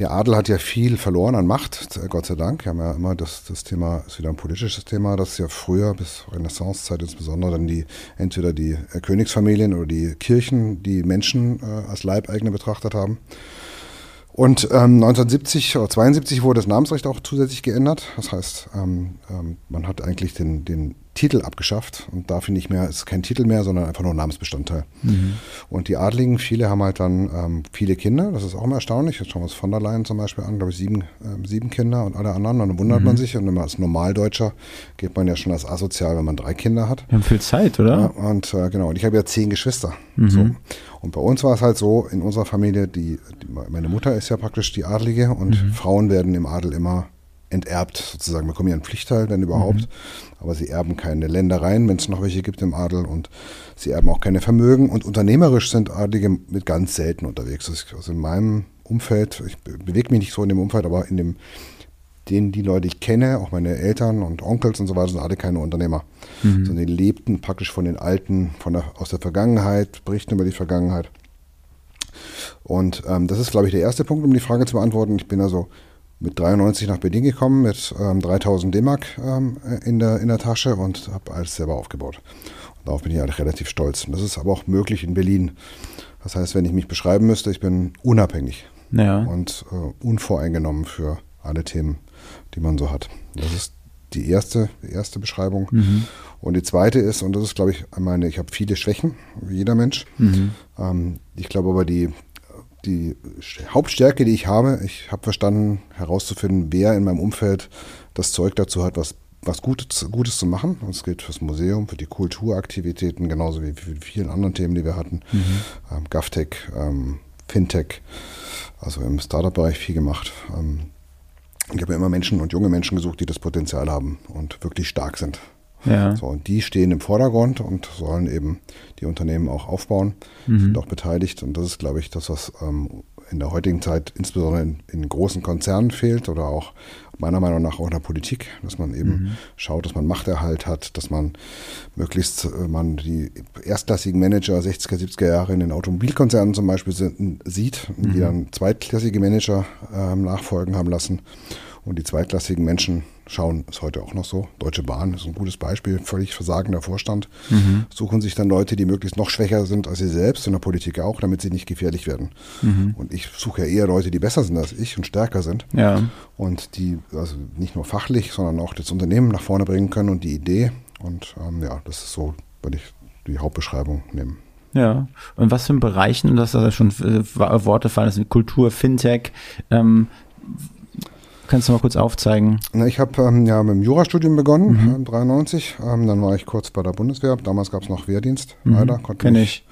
der Adel hat ja viel verloren an Macht, Gott sei Dank. Wir haben ja immer das, das Thema, ist wieder ein politisches Thema, das ja früher bis Renaissancezeit insbesondere dann die, entweder die äh, Königsfamilien oder die Kirchen, die Menschen äh, als Leibeigene betrachtet haben. Und ähm, 1970 oder 72 wurde das Namensrecht auch zusätzlich geändert. Das heißt, ähm, ähm, man hat eigentlich den, den Titel abgeschafft und dafür nicht mehr, ist kein Titel mehr, sondern einfach nur ein Namensbestandteil. Mhm. Und die Adligen, viele haben halt dann ähm, viele Kinder, das ist auch immer erstaunlich. Jetzt schauen wir uns von der Leyen zum Beispiel an, glaube ich, sieben, ähm, sieben Kinder und alle anderen. Und dann wundert Mhm. man sich und wenn man als Normaldeutscher geht man ja schon als asozial, wenn man drei Kinder hat. Wir haben viel Zeit, oder? Ja, und äh, genau, und ich habe ja zehn Geschwister. Mhm. So. Und bei uns war es halt so, in unserer Familie, die, die meine Mutter ist ja praktisch die Adlige und Mhm. Frauen werden im Adel immer enterbt, sozusagen, bekommen einen Pflichtteil, wenn überhaupt. Mhm. Aber sie erben keine Ländereien, wenn es noch welche gibt im Adel und sie erben auch keine Vermögen. Und unternehmerisch sind Adlige mit ganz selten unterwegs. Also in meinem Umfeld, ich be- bewege mich nicht so in dem Umfeld, aber in dem, den die Leute ich kenne, auch meine Eltern und Onkels und so weiter, sind alle keine Unternehmer. Sondern die lebten praktisch von den Alten, von der, aus der Vergangenheit, berichten über die Vergangenheit. Und ähm, das ist, glaube ich, der erste Punkt, um die Frage zu beantworten. Ich bin also mit 93 nach Berlin gekommen, mit ähm, 3000 D-Mark ähm, in, der, in der Tasche und habe alles selber aufgebaut. Und darauf bin ich eigentlich relativ stolz. Und das ist aber auch möglich in Berlin. Das heißt, wenn ich mich beschreiben müsste, ich bin unabhängig Ja. und äh, unvoreingenommen für alle Themen, die man so hat. Das ist die erste, die erste Beschreibung. Und die zweite ist, und das ist, glaube ich, meine, ich habe viele Schwächen, wie jeder Mensch. Ähm, ich glaube aber, die, die Hauptstärke, die ich habe, ich habe verstanden, herauszufinden, wer in meinem Umfeld das Zeug dazu hat, was, was Gutes, Gutes zu machen. Und das gilt fürs Museum, für die Kulturaktivitäten, genauso wie für die vielen anderen Themen, die wir hatten. Ähm, GovTech, ähm, Fintech, also im Startup-Bereich viel gemacht. Ähm, ich habe ja immer Menschen und junge Menschen gesucht, die das Potenzial haben und wirklich stark sind. Ja. So, und die stehen im Vordergrund und sollen eben die Unternehmen auch aufbauen, sind auch beteiligt. Und das ist, glaube ich, das, was ähm, in der heutigen Zeit insbesondere in, in großen Konzernen fehlt oder auch meiner Meinung nach auch in der Politik, dass man eben schaut, dass man Machterhalt hat, dass man möglichst äh, man die erstklassigen Manager 60er, 70er Jahre in den Automobilkonzernen zum Beispiel sind, sieht, die dann zweitklassige Manager ähm, nachfolgen haben lassen. Und die zweitklassigen Menschen schauen, ist heute auch noch so. Deutsche Bahn ist ein gutes Beispiel, völlig versagender Vorstand. Suchen sich dann Leute, die möglichst noch schwächer sind als sie selbst, in der Politik auch, damit sie nicht gefährlich werden. Und ich suche ja eher Leute, die besser sind als ich und stärker sind. Ja. Und die also nicht nur fachlich, sondern auch das Unternehmen nach vorne bringen können und die Idee. Und ähm, ja, das ist so, würde ich die Hauptbeschreibung nehmen. Ja. Und was für Bereichen, das ist ja schon äh, Worte fallen, das sind Kultur, Fintech, ähm, kannst du mal kurz aufzeigen? Na, ich habe ähm, ja mit dem Jurastudium begonnen, ähm, 93. Ähm, dann war ich kurz bei der Bundeswehr. Damals gab es noch Wehrdienst, leider. Konnte Kenn ich.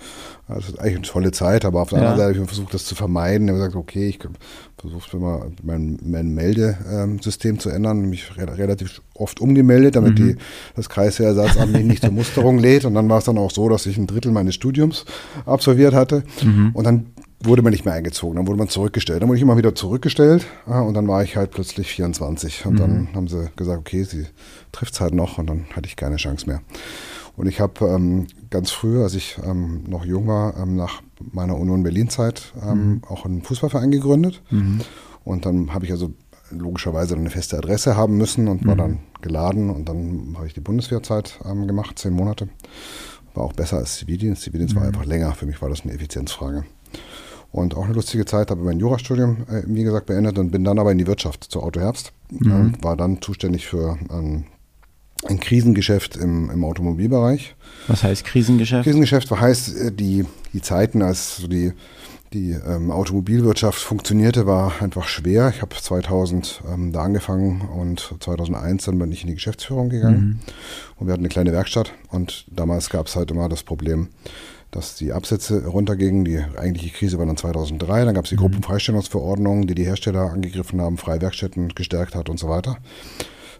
Das ist eigentlich eine tolle Zeit, aber auf der Ja. anderen Seite habe ich versucht, das zu vermeiden. Ich habe gesagt, okay, ich versuche immer mein, mein Meldesystem zu ändern, mich re relativ oft umgemeldet, damit die, das Kreiswehrersatzamt mich nicht zur Musterung lädt. Und dann war es dann auch so, dass ich ein Drittel meines Studiums absolviert hatte. Und dann wurde man nicht mehr eingezogen, dann wurde man zurückgestellt. Dann wurde ich immer wieder zurückgestellt ja, und dann war ich halt plötzlich 24. Und dann haben sie gesagt, okay, sie trifft es halt noch und dann hatte ich keine Chance mehr. Und ich habe ähm, ganz früh, als ich ähm, noch jung war, ähm, nach meiner Union Berlin-Zeit ähm, auch einen Fußballverein gegründet. Und dann habe ich also logischerweise eine feste Adresse haben müssen und war dann geladen. Und dann habe ich die Bundeswehrzeit ähm, gemacht, zehn Monate. War auch besser als Zivildienst. Zivildienst war einfach länger. Für mich war das eine Effizienzfrage. Und auch eine lustige Zeit, habe mein Jurastudium, äh, wie gesagt, beendet und bin dann aber in die Wirtschaft zur Autoherbst. Und war dann zuständig für ein, ein Krisengeschäft im, im Automobilbereich. Was heißt Krisengeschäft? Krisengeschäft heißt, äh, die, die Zeiten, als die, die ähm, Automobilwirtschaft funktionierte, war einfach schwer. Ich habe 2000 ähm, da angefangen und 2001 dann bin ich in die Geschäftsführung gegangen. Und wir hatten eine kleine Werkstatt und damals gab es halt immer das Problem, dass die Absätze runtergingen. Die eigentliche Krise war dann 2003. Dann gab es die Gruppenfreistellungsverordnung, die die Hersteller angegriffen haben, freie Werkstätten gestärkt hat und so weiter.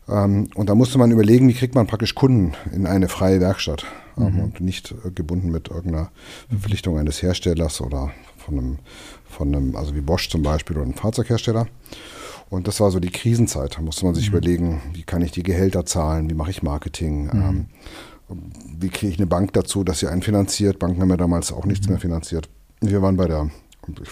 Ähm, und da musste man überlegen, wie kriegt man praktisch Kunden in eine freie Werkstatt ähm, und nicht äh, gebunden mit irgendeiner Verpflichtung eines Herstellers oder von einem, von einem, also wie Bosch zum Beispiel oder einem Fahrzeughersteller. Und das war so die Krisenzeit. Da musste man sich überlegen, wie kann ich die Gehälter zahlen, wie mache ich Marketing, ähm, wie kriege ich eine Bank dazu, dass sie einen finanziert. Banken haben ja damals auch nichts mehr finanziert. Wir waren bei der,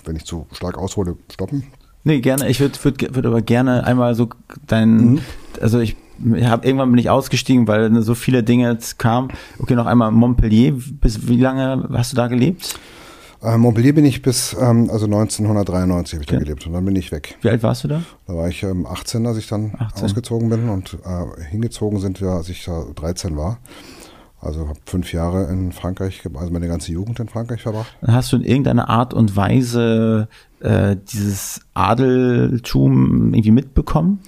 wenn ich zu stark aushole, stoppen. Nee, gerne. Ich würde würd, würd aber gerne einmal so dein, also ich habe irgendwann bin ich ausgestiegen, weil so viele Dinge jetzt kamen. Okay, noch einmal Montpellier. Bis wie lange hast du da gelebt? Äh, Montpellier bin ich bis, ähm, also 1993 habe ich da Okay. gelebt und dann bin ich weg. Wie alt warst du da? Da war ich ähm, 18, als ich dann 18. ausgezogen bin und äh, hingezogen sind wir, als ich da 13 war. Also habe fünf Jahre in Frankreich, also meine ganze Jugend in Frankreich verbracht. Hast du in irgendeiner Art und Weise äh, dieses Adeltum irgendwie mitbekommen?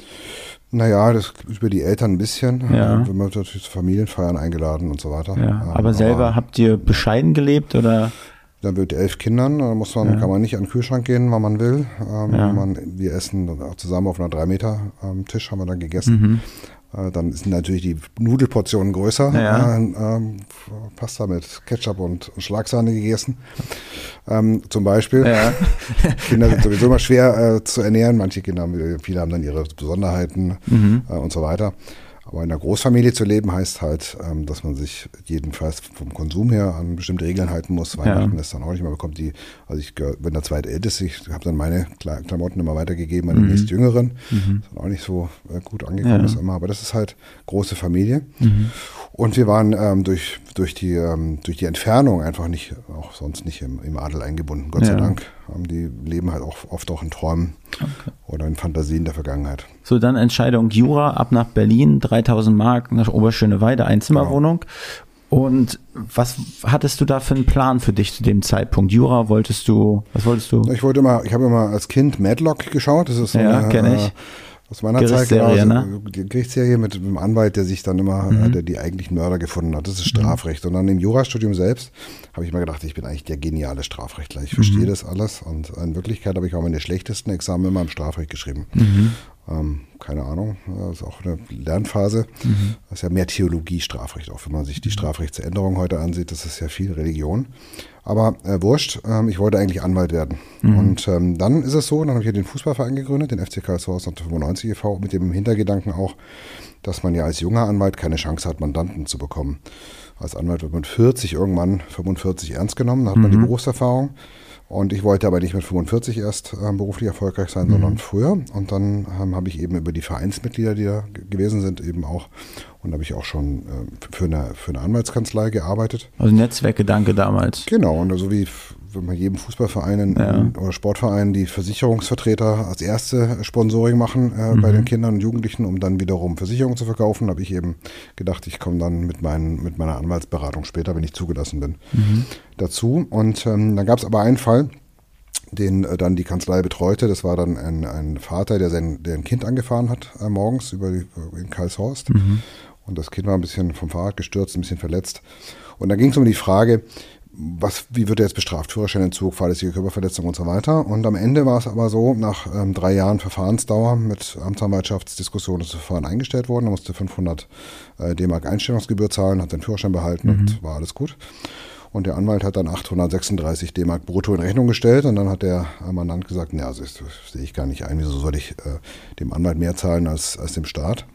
Naja, das über die Eltern ein bisschen. Ja. Wir haben natürlich zu Familienfeiern eingeladen und so weiter. Ja, Ähm, aber selber habt ihr bescheiden gelebt oder? Dann wird elf Kindern, da muss man, kann man nicht an den Kühlschrank gehen, wann man will. Ähm, Ja. man, wir essen dann auch zusammen auf einer drei Meter ähm, Tisch, haben wir dann gegessen. Mhm. Äh, dann sind natürlich die Nudelportionen größer. Ja. Äh, ähm, Pasta mit Ketchup und Schlagsahne gegessen. Ähm, zum Beispiel. Ja. Kinder sind sowieso immer schwer äh, zu ernähren. Manche Kinder haben, viele haben dann ihre Besonderheiten Mhm. äh, und so weiter. Aber in einer Großfamilie zu leben heißt halt, ähm, dass man sich jedenfalls vom Konsum her an bestimmte Regeln halten muss. Weihnachten ist dann auch nicht. Man bekommt die, also ich bin der zweitälteste, ich habe dann meine Kla- Klamotten immer weitergegeben an die nächstjüngeren. Das ist auch nicht so äh, gut angekommen Ja. ist immer. Aber das ist halt große Familie. Und wir waren ähm, durch, durch, die, ähm, durch die Entfernung einfach nicht, auch sonst nicht im, im Adel eingebunden. Gott sei Ja. Dank. Ähm, die leben halt auch oft auch in Träumen oder in Fantasien der Vergangenheit. So, dann Entscheidung Jura, ab nach Berlin, 3000 Mark nach Oberschöneweide, Einzimmerwohnung. Und was hattest du da für einen Plan für dich zu dem Zeitpunkt? Jura wolltest du, was wolltest du? Ich wollte immer, ich habe immer als Kind Madlock geschaut. Das ist so Ja, eine, kenn ich. Äh, aus meiner Zeit genau, ne? Gerichtsserie mit einem Anwalt, der sich dann immer, Mhm. äh, der die eigentlichen Mörder gefunden hat. Das ist Strafrecht. Und dann im Jurastudium selbst habe ich mir gedacht, ich bin eigentlich der geniale Strafrechtler. Ich Mhm. verstehe das alles. Und in Wirklichkeit habe ich auch meine schlechtesten Examen immer im Strafrecht geschrieben. Mhm. Ähm, keine Ahnung, das ist auch eine Lernphase. Mhm. Das ist ja mehr Theologie, Strafrecht, auch wenn man sich die Strafrechtsänderung heute ansieht, das ist ja viel Religion. Aber äh, wurscht, ähm, ich wollte eigentlich Anwalt werden. Und ähm, dann ist es so, dann habe ich hier den Fußballverein gegründet, den FC Karlsruhe 95 e.V., mit dem Hintergedanken auch, dass man ja als junger Anwalt keine Chance hat, Mandanten zu bekommen. Als Anwalt wird man 40 irgendwann, 45 ernst genommen, da hat man die Berufserfahrung. Und ich wollte aber nicht mit 45 erst ähm, beruflich erfolgreich sein, sondern früher. Und dann ähm, habe ich eben über die Vereinsmitglieder, die da gewesen sind, eben auch, und habe ich auch schon ähm, für, eine, für eine Anwaltskanzlei gearbeitet. Also Netzwerkgedanke damals. Genau, und so wie man jedem Fußballverein in, Ja. oder Sportverein die Versicherungsvertreter als erste Sponsoring machen äh, bei den Kindern und Jugendlichen, um dann wiederum Versicherungen zu verkaufen, habe ich eben gedacht, ich komme dann mit, meinen, mit meiner Anwaltsberatung später, wenn ich zugelassen bin, dazu. Und ähm, dann gab es aber einen Fall, den äh, dann die Kanzlei betreute. Das war dann ein, ein Vater, der sein, der ein Kind angefahren hat äh, morgens über die, in Karlshorst. Und das Kind war ein bisschen vom Fahrrad gestürzt, ein bisschen verletzt. Und da ging es um die Frage, was, wie wird er jetzt bestraft? Führerscheinentzug, fahrlässige Körperverletzung und so weiter. Und am Ende war es aber so, nach ähm, drei Jahren Verfahrensdauer mit Amtsanwaltschaftsdiskussion ist das Verfahren eingestellt worden. Er musste 500 äh, D-Mark Einstellungsgebühr zahlen, hat seinen Führerschein behalten und war alles gut. Und der Anwalt hat dann 836 D-Mark brutto in Rechnung gestellt und dann hat der Mandant gesagt, ja, das, das sehe ich gar nicht ein, wieso soll ich äh, dem Anwalt mehr zahlen als, als dem Staat?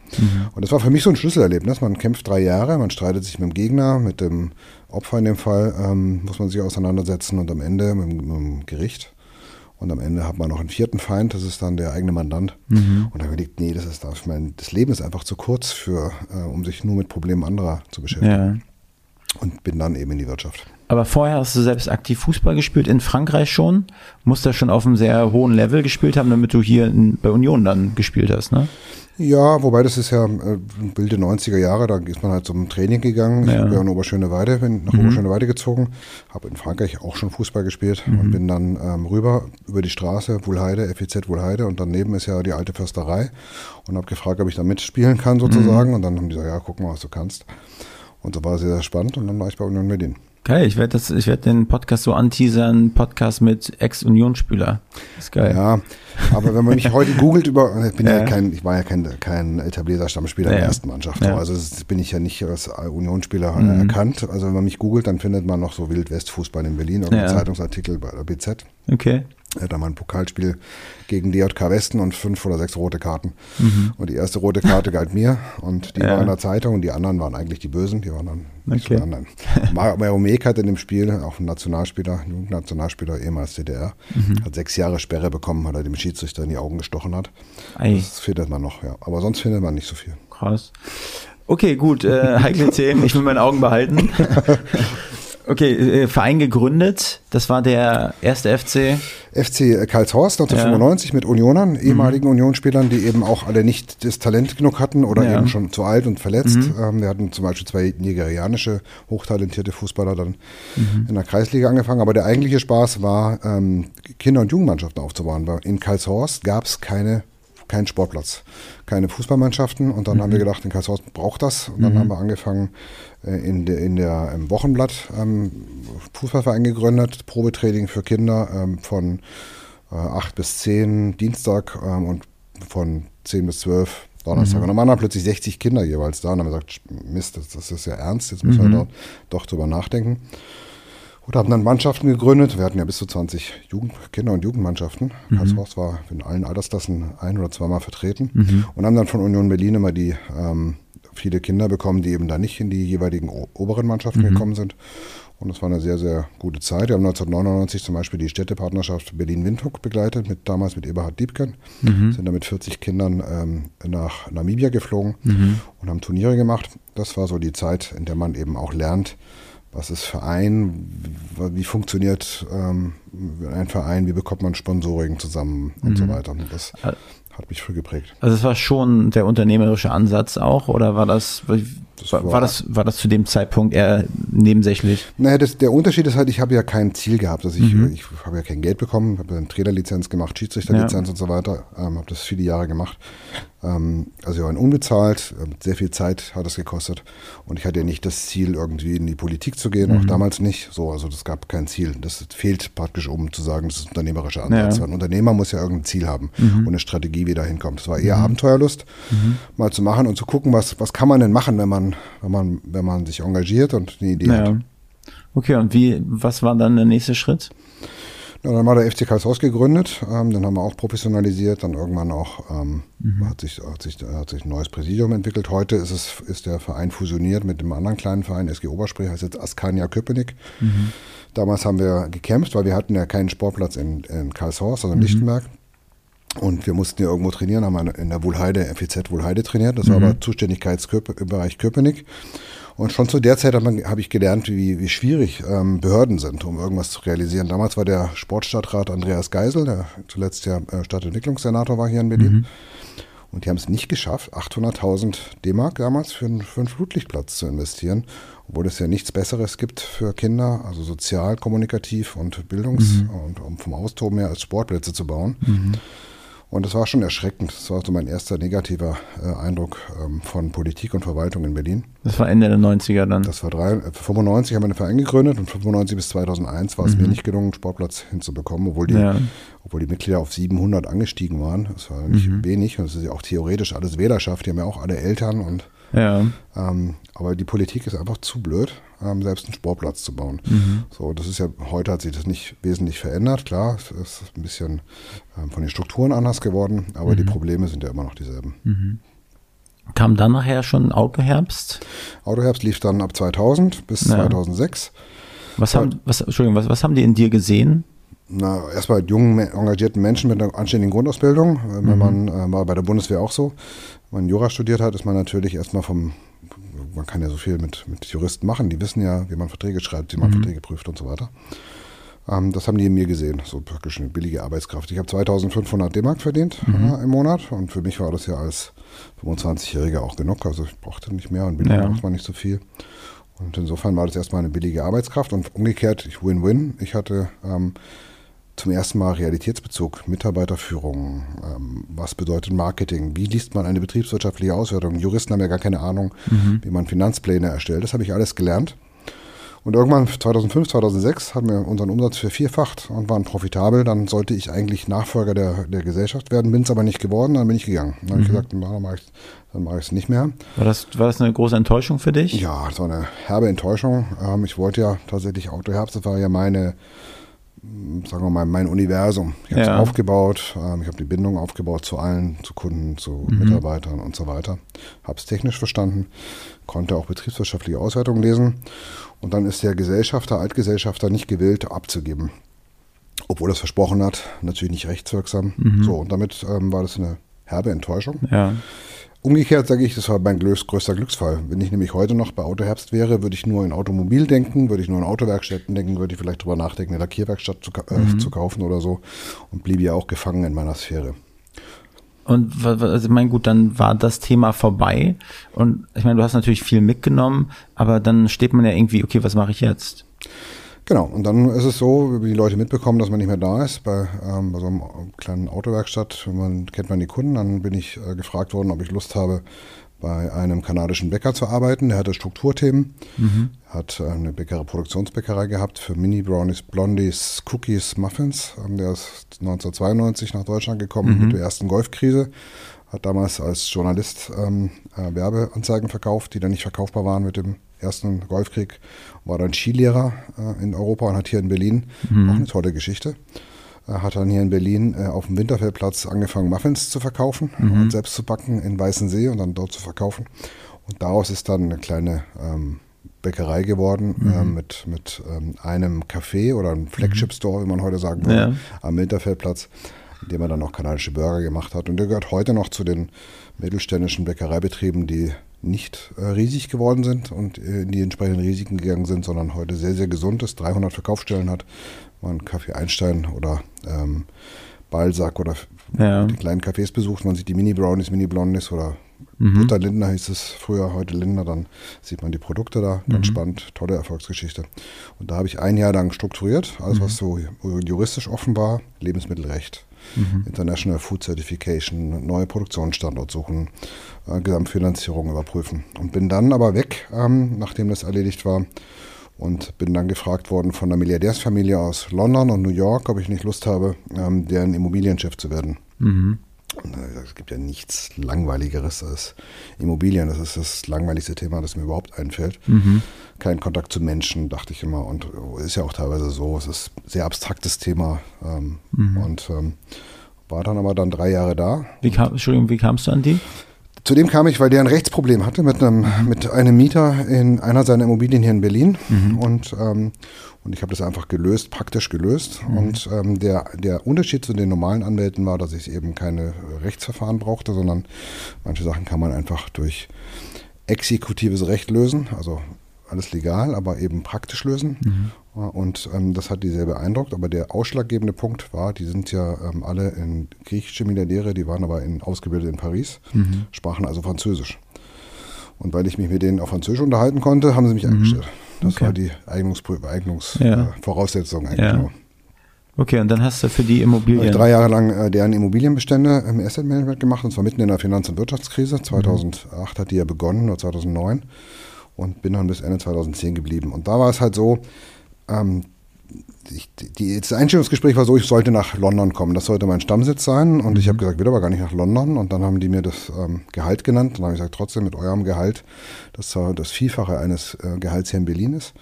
Und das war für mich so ein Schlüsselerlebnis. Man kämpft drei Jahre, man streitet sich mit dem Gegner, mit dem Opfer in dem Fall, ähm, muss man sich auseinandersetzen und am Ende mit, dem- mit dem Gericht. Und am Ende hat man noch einen vierten Feind, das ist dann der eigene Mandant. Und dann überlegt, nee, das ist das, ich meine, das Leben ist einfach zu kurz für, äh, um sich nur mit Problemen anderer zu beschäftigen. Ja. Und bin dann eben in die Wirtschaft. Aber vorher hast du selbst aktiv Fußball gespielt, in Frankreich schon. Musst da schon auf einem sehr hohen Level gespielt haben, damit du hier in, bei Union dann gespielt hast, ne? Ja, wobei das ist ja äh, wilde 90er Jahre, da ist man halt zum Training gegangen. Ich Ja. bin ja in Oberschöneweide, bin nach Oberschöneweide gezogen, habe in Frankreich auch schon Fußball gespielt und bin dann ähm, rüber über die Straße, Wuhlheide, FEZ Wuhlheide und daneben ist ja die alte Försterei und habe gefragt, ob ich da mitspielen kann sozusagen und dann haben die gesagt, ja, guck mal, was du kannst. Und so war es sehr, sehr spannend und dann war ich bei Union Berlin. Geil, ich werde werde den Podcast so anteasern, Podcast mit Ex-Union-Spieler. Ist geil. Ja, aber wenn man mich heute googelt über, ich bin ja, Ja. kein, ich war ja kein, kein etablierter Stammspieler in Ja, der ersten Mannschaft. Ja. Mhm. Also das bin ich ja nicht als Unionsspieler äh, erkannt. Also wenn man mich googelt, dann findet man noch so Wild-West-Fußball in Berlin, Ja. Zeitungsartikel bei der BZ. Okay. Er hat da mal ein Pokalspiel gegen DJK Westen und fünf oder sechs rote Karten. Und die erste rote Karte galt mir und die Mhm. Ja. war in der Zeitung und die anderen waren eigentlich die Bösen, die waren dann nicht Okay. die anderen. Mar- Mario Meek hat in dem Spiel, auch ein Nationalspieler, ein Jugendnationalspieler, ehemals DDR, Mhm. hat sechs Jahre Sperre bekommen, weil er dem Schiedsrichter in die Augen gestochen hat. Ei, Das findet man noch, ja. Aber sonst findet man nicht so viel. krass. Okay, gut, äh, heikle Themen, ich will meine Augen behalten. Okay, äh, Verein gegründet, das war der erste FC. FC Karlshorst 1995 ja. mit Unionern, ehemaligen mhm. Unionsspielern, die eben auch alle nicht das Talent genug hatten oder ja. eben schon zu alt und verletzt. Mhm. Ähm, wir hatten zum Beispiel zwei nigerianische, hochtalentierte Fußballer dann mhm. in der Kreisliga angefangen. Aber der eigentliche Spaß war, ähm, Kinder- und Jugendmannschaften aufzubauen. In Karlshorst gab es keine keinen Sportplatz, keine Fußballmannschaften. Und dann mhm. haben wir gedacht, in Karlshorst braucht das. Und dann mhm. haben wir angefangen, äh, in, de, in der, im Wochenblatt ähm, Fußballverein gegründet, Probetraining für Kinder ähm, von äh, 8 bis 10 Dienstag ähm, und von 10 bis 12 Donnerstag. Mhm. Und am anderen plötzlich 60 Kinder jeweils da und haben gesagt, Mist, das, das ist ja ernst, jetzt müssen wir mhm. da doch drüber nachdenken. Und haben dann Mannschaften gegründet. Wir hatten ja bis zu 20 Jugend Kinder- und Jugendmannschaften. Mhm. Karlsruhe war in allen Altersklassen ein- oder zweimal vertreten. Mhm. Und haben dann von Union Berlin immer die ähm, viele Kinder bekommen, die eben da nicht in die jeweiligen oberen Mannschaften mhm. gekommen sind. Und das war eine sehr, sehr gute Zeit. Wir haben 1999 zum Beispiel die Städtepartnerschaft Berlin-Windhoek begleitet, mit, damals mit Eberhard Diebken. Mhm. Sind da mit 40 Kindern ähm, nach Namibia geflogen mhm. und haben Turniere gemacht. Das war so die Zeit, in der man eben auch lernt, was ist Verein, wie funktioniert ähm, ein Verein, wie bekommt man Sponsoring zusammen und mhm. so weiter. Das hat mich früh geprägt. Also es war schon der unternehmerische Ansatz auch oder war das, das war, war, das, war das zu dem Zeitpunkt eher nebensächlich? Naja, das, der Unterschied ist halt, ich habe ja kein Ziel gehabt. Also ich, mhm. ich habe ja kein Geld bekommen, habe eine Trainerlizenz gemacht, Schiedsrichterlizenz ja. und so weiter, ähm, habe das viele Jahre gemacht. Ähm, also waren unbezahlt, äh, sehr viel Zeit hat es gekostet und ich hatte ja nicht das Ziel, irgendwie in die Politik zu gehen, mhm. auch damals nicht. So, also das gab kein Ziel. Das fehlt praktisch, um zu sagen, das ist unternehmerischer Ansatz. Ja. Ein Unternehmer muss ja irgendein Ziel haben mhm. und eine Strategie, wie da hinkommt. Das war eher mhm. Abenteuerlust, mhm. mal zu machen und zu gucken, was, was kann man denn machen, wenn man, wenn man, wenn man sich engagiert und eine Idee ja. hat. Okay, und wie, was war dann der nächste Schritt? Ja, dann war der FC Karlshaus gegründet, ähm, dann haben wir auch professionalisiert, dann irgendwann auch ähm, mhm. hat, sich, hat, sich, hat sich ein neues Präsidium entwickelt. Heute ist, es, ist der Verein fusioniert mit einem anderen kleinen Verein, SG Oberspree, heißt jetzt Askania Köpenick. Mhm. Damals haben wir gekämpft, weil wir hatten ja keinen Sportplatz in, in Karlshorst, also in mhm. Lichtenberg. Und wir mussten ja irgendwo trainieren, haben in der Wohlheide, FEZ Wohlheide trainiert. Das war mhm. aber Zuständigkeitsbereich Köpenick. Und schon zu der Zeit habe hab ich gelernt, wie, wie schwierig ähm, Behörden sind, um irgendwas zu realisieren. Damals war der Sportstadtrat Andreas Geisel, der zuletzt ja äh, Stadtentwicklungssenator war hier in Berlin. Mhm. Und die haben es nicht geschafft, 800.000 D-Mark damals für einen, für einen Flutlichtplatz zu investieren, obwohl es ja nichts Besseres gibt für Kinder, also sozial, kommunikativ und bildungs- mhm. und um vom Austoben her als Sportplätze zu bauen. Mhm. Und das war schon erschreckend. Das war so mein erster negativer äh, Eindruck ähm, von Politik und Verwaltung in Berlin. Das war Ende der 90er dann? Das war drei, äh, 95 haben wir einen Verein gegründet und 95 bis 2001 war es mhm. mir nicht gelungen, einen Sportplatz hinzubekommen, obwohl die, ja. obwohl die Mitglieder auf 700 angestiegen waren. Das war nicht mhm. wenig und es ist ja auch theoretisch alles Wählerschaft. Die haben ja auch alle Eltern und ja. Ähm, aber die Politik ist einfach zu blöd, ähm, selbst einen Sportplatz zu bauen. Mhm. So, das ist ja, heute hat sich das nicht wesentlich verändert. Klar, es ist ein bisschen ähm, von den Strukturen anders geworden, aber mhm. die Probleme sind ja immer noch dieselben. Mhm. Kam dann nachher schon Autoherbst? Autoherbst lief dann ab 2000 bis ja. 2006. Was haben, was, Entschuldigung, was, was haben die in dir gesehen? Na, erstmal jungen, engagierten Menschen mit einer anständigen Grundausbildung. Wenn mhm. man äh, war bei der Bundeswehr auch so. Wenn man Jura studiert hat, ist man natürlich erstmal vom, man kann ja so viel mit, mit Juristen machen, die wissen ja, wie man Verträge schreibt, wie man mhm. Verträge prüft und so weiter. Ähm, das haben die in mir gesehen, so praktisch eine billige Arbeitskraft. Ich habe 2500 D-Mark verdient mhm. äh, im Monat und für mich war das ja als 25-Jähriger auch genug. Also ich brauchte nicht mehr und billig ja. braucht man nicht so viel. Und insofern war das erstmal eine billige Arbeitskraft und umgekehrt, ich Win-Win. Ich hatte ähm, zum ersten Mal Realitätsbezug, Mitarbeiterführung, ähm, was bedeutet Marketing, wie liest man eine betriebswirtschaftliche Auswertung. Juristen haben ja gar keine Ahnung, mhm. wie man Finanzpläne erstellt. Das habe ich alles gelernt. Und irgendwann 2005, 2006 hatten wir unseren Umsatz vervierfacht und waren profitabel. Dann sollte ich eigentlich Nachfolger der, der Gesellschaft werden, bin es aber nicht geworden, dann bin ich gegangen. Dann mhm. habe ich gesagt, dann mache ich es nicht mehr. War das, war das eine große Enttäuschung für dich? Ja, das war eine herbe Enttäuschung. Ähm, ich wollte ja tatsächlich Autoherbst, das war ja meine sagen wir mal, mein Universum. Ich habe es ja. aufgebaut, ähm, ich habe die Bindung aufgebaut zu allen, zu Kunden, zu mhm. Mitarbeitern und so weiter. Habe es technisch verstanden, konnte auch betriebswirtschaftliche Auswertungen lesen. Und dann ist der Gesellschafter, Altgesellschafter nicht gewillt abzugeben. Obwohl er es versprochen hat, natürlich nicht rechtswirksam. Mhm. So, und damit ähm, war das eine herbe Enttäuschung. Ja. Umgekehrt sage ich, das war mein größter Glücksfall. Wenn ich nämlich heute noch bei Autoherbst wäre, würde ich nur in Automobil denken, würde ich nur in Autowerkstätten denken, würde ich vielleicht drüber nachdenken, eine Lackierwerkstatt zu, äh, mhm. zu kaufen oder so und blieb ja auch gefangen in meiner Sphäre. Und also ich meine, gut, dann war das Thema vorbei. Und ich meine, du hast natürlich viel mitgenommen, aber dann steht man ja irgendwie, okay, was mache ich jetzt? Genau, und dann ist es so, wie die Leute mitbekommen, dass man nicht mehr da ist. Bei, ähm, bei so einer kleinen Autowerkstatt man, kennt man die Kunden. Dann bin ich äh, gefragt worden, ob ich Lust habe, bei einem kanadischen Bäcker zu arbeiten. Der hatte Strukturthemen, mhm. hat eine Bäckerei, Produktionsbäckerei gehabt für Mini Brownies, Blondies, Cookies, Muffins. Ähm, der ist 1992 nach Deutschland gekommen mhm. mit der ersten Golfkrise. Hat damals als Journalist ähm, äh, Werbeanzeigen verkauft, die dann nicht verkaufbar waren mit dem ersten Golfkrieg. War dann Skilehrer äh, in Europa und hat hier in Berlin mhm. auch eine tolle Geschichte hat dann hier in Berlin äh, auf dem Winterfeldplatz angefangen, Muffins zu verkaufen mhm. und selbst zu backen in Weißensee und dann dort zu verkaufen. Und daraus ist dann eine kleine ähm, Bäckerei geworden mhm. äh, mit, mit ähm, einem Café oder einem Flagship-Store, wie man heute sagen würde, ja. am Winterfeldplatz, in dem er dann auch kanadische Burger gemacht hat. Und der gehört heute noch zu den mittelständischen Bäckereibetrieben, die nicht äh, riesig geworden sind und äh, in die entsprechenden Risiken gegangen sind, sondern heute sehr, sehr gesund ist, 300 Verkaufsstellen hat, man Kaffee Einstein oder ähm, Balsack oder ja. die kleinen Cafés besucht, man sieht die Mini-Brownies, Mini-Blondies oder mhm. Butter Lindner hieß es früher, heute Lindner, dann sieht man die Produkte da, ganz mhm. spannend, tolle Erfolgsgeschichte. Und da habe ich ein Jahr lang strukturiert, alles was mhm. so juristisch offen war, Lebensmittelrecht, mhm. International Food Certification, neue Produktionsstandort suchen, äh, Gesamtfinanzierung überprüfen. Und bin dann aber weg, ähm, nachdem das erledigt war und bin dann gefragt worden von einer Milliardärsfamilie aus London und New York, ob ich nicht Lust habe, ähm, deren Immobilienchef zu werden. Mhm. Äh, es gibt ja nichts Langweiligeres als Immobilien. Das ist das langweiligste Thema, das mir überhaupt einfällt. Mhm. Kein Kontakt zu Menschen, dachte ich immer. Und ist ja auch teilweise so. Es ist ein sehr abstraktes Thema. Ähm, mhm. Und ähm, war dann aber dann drei Jahre da. Wie kam, Entschuldigung, wie kamst du an die? Zudem kam ich, weil der ein Rechtsproblem hatte mit einem, mit einem Mieter in einer seiner Immobilien hier in Berlin. Mhm. Und, ähm, und ich habe das einfach gelöst, praktisch gelöst. Mhm. Und ähm, der, der Unterschied zu den normalen Anwälten war, dass ich eben keine Rechtsverfahren brauchte, sondern manche Sachen kann man einfach durch exekutives Recht lösen, also alles legal, aber eben praktisch lösen. Mhm. Und ähm, das hat die sehr beeindruckt. Aber der ausschlaggebende Punkt war, die sind ja ähm, alle in griechische Milliardäre, die waren aber in, ausgebildet in Paris, mhm. sprachen also Französisch. Und weil ich mich mit denen auf Französisch unterhalten konnte, haben sie mich mhm. eingestellt. Das okay. war die Eignungsvoraussetzung ja. äh, eigentlich. Ja. Genau. Okay, und dann hast du für die Immobilien. Ich drei Jahre lang äh, deren Immobilienbestände im Asset Management gemacht, und zwar mitten in der Finanz- und Wirtschaftskrise. 2008 mhm. hat die ja begonnen, oder 2009. Und bin dann bis Ende 2010 geblieben. Und da war es halt so, ähm, ich, die, das Einstellungsgespräch war so, ich sollte nach London kommen. Das sollte mein Stammsitz sein. Und mhm. ich habe gesagt, will aber gar nicht nach London. Und dann haben die mir das ähm, Gehalt genannt. Dann habe ich gesagt, trotzdem mit eurem Gehalt, das das Vielfache eines äh, Gehalts hier in Berlin ist.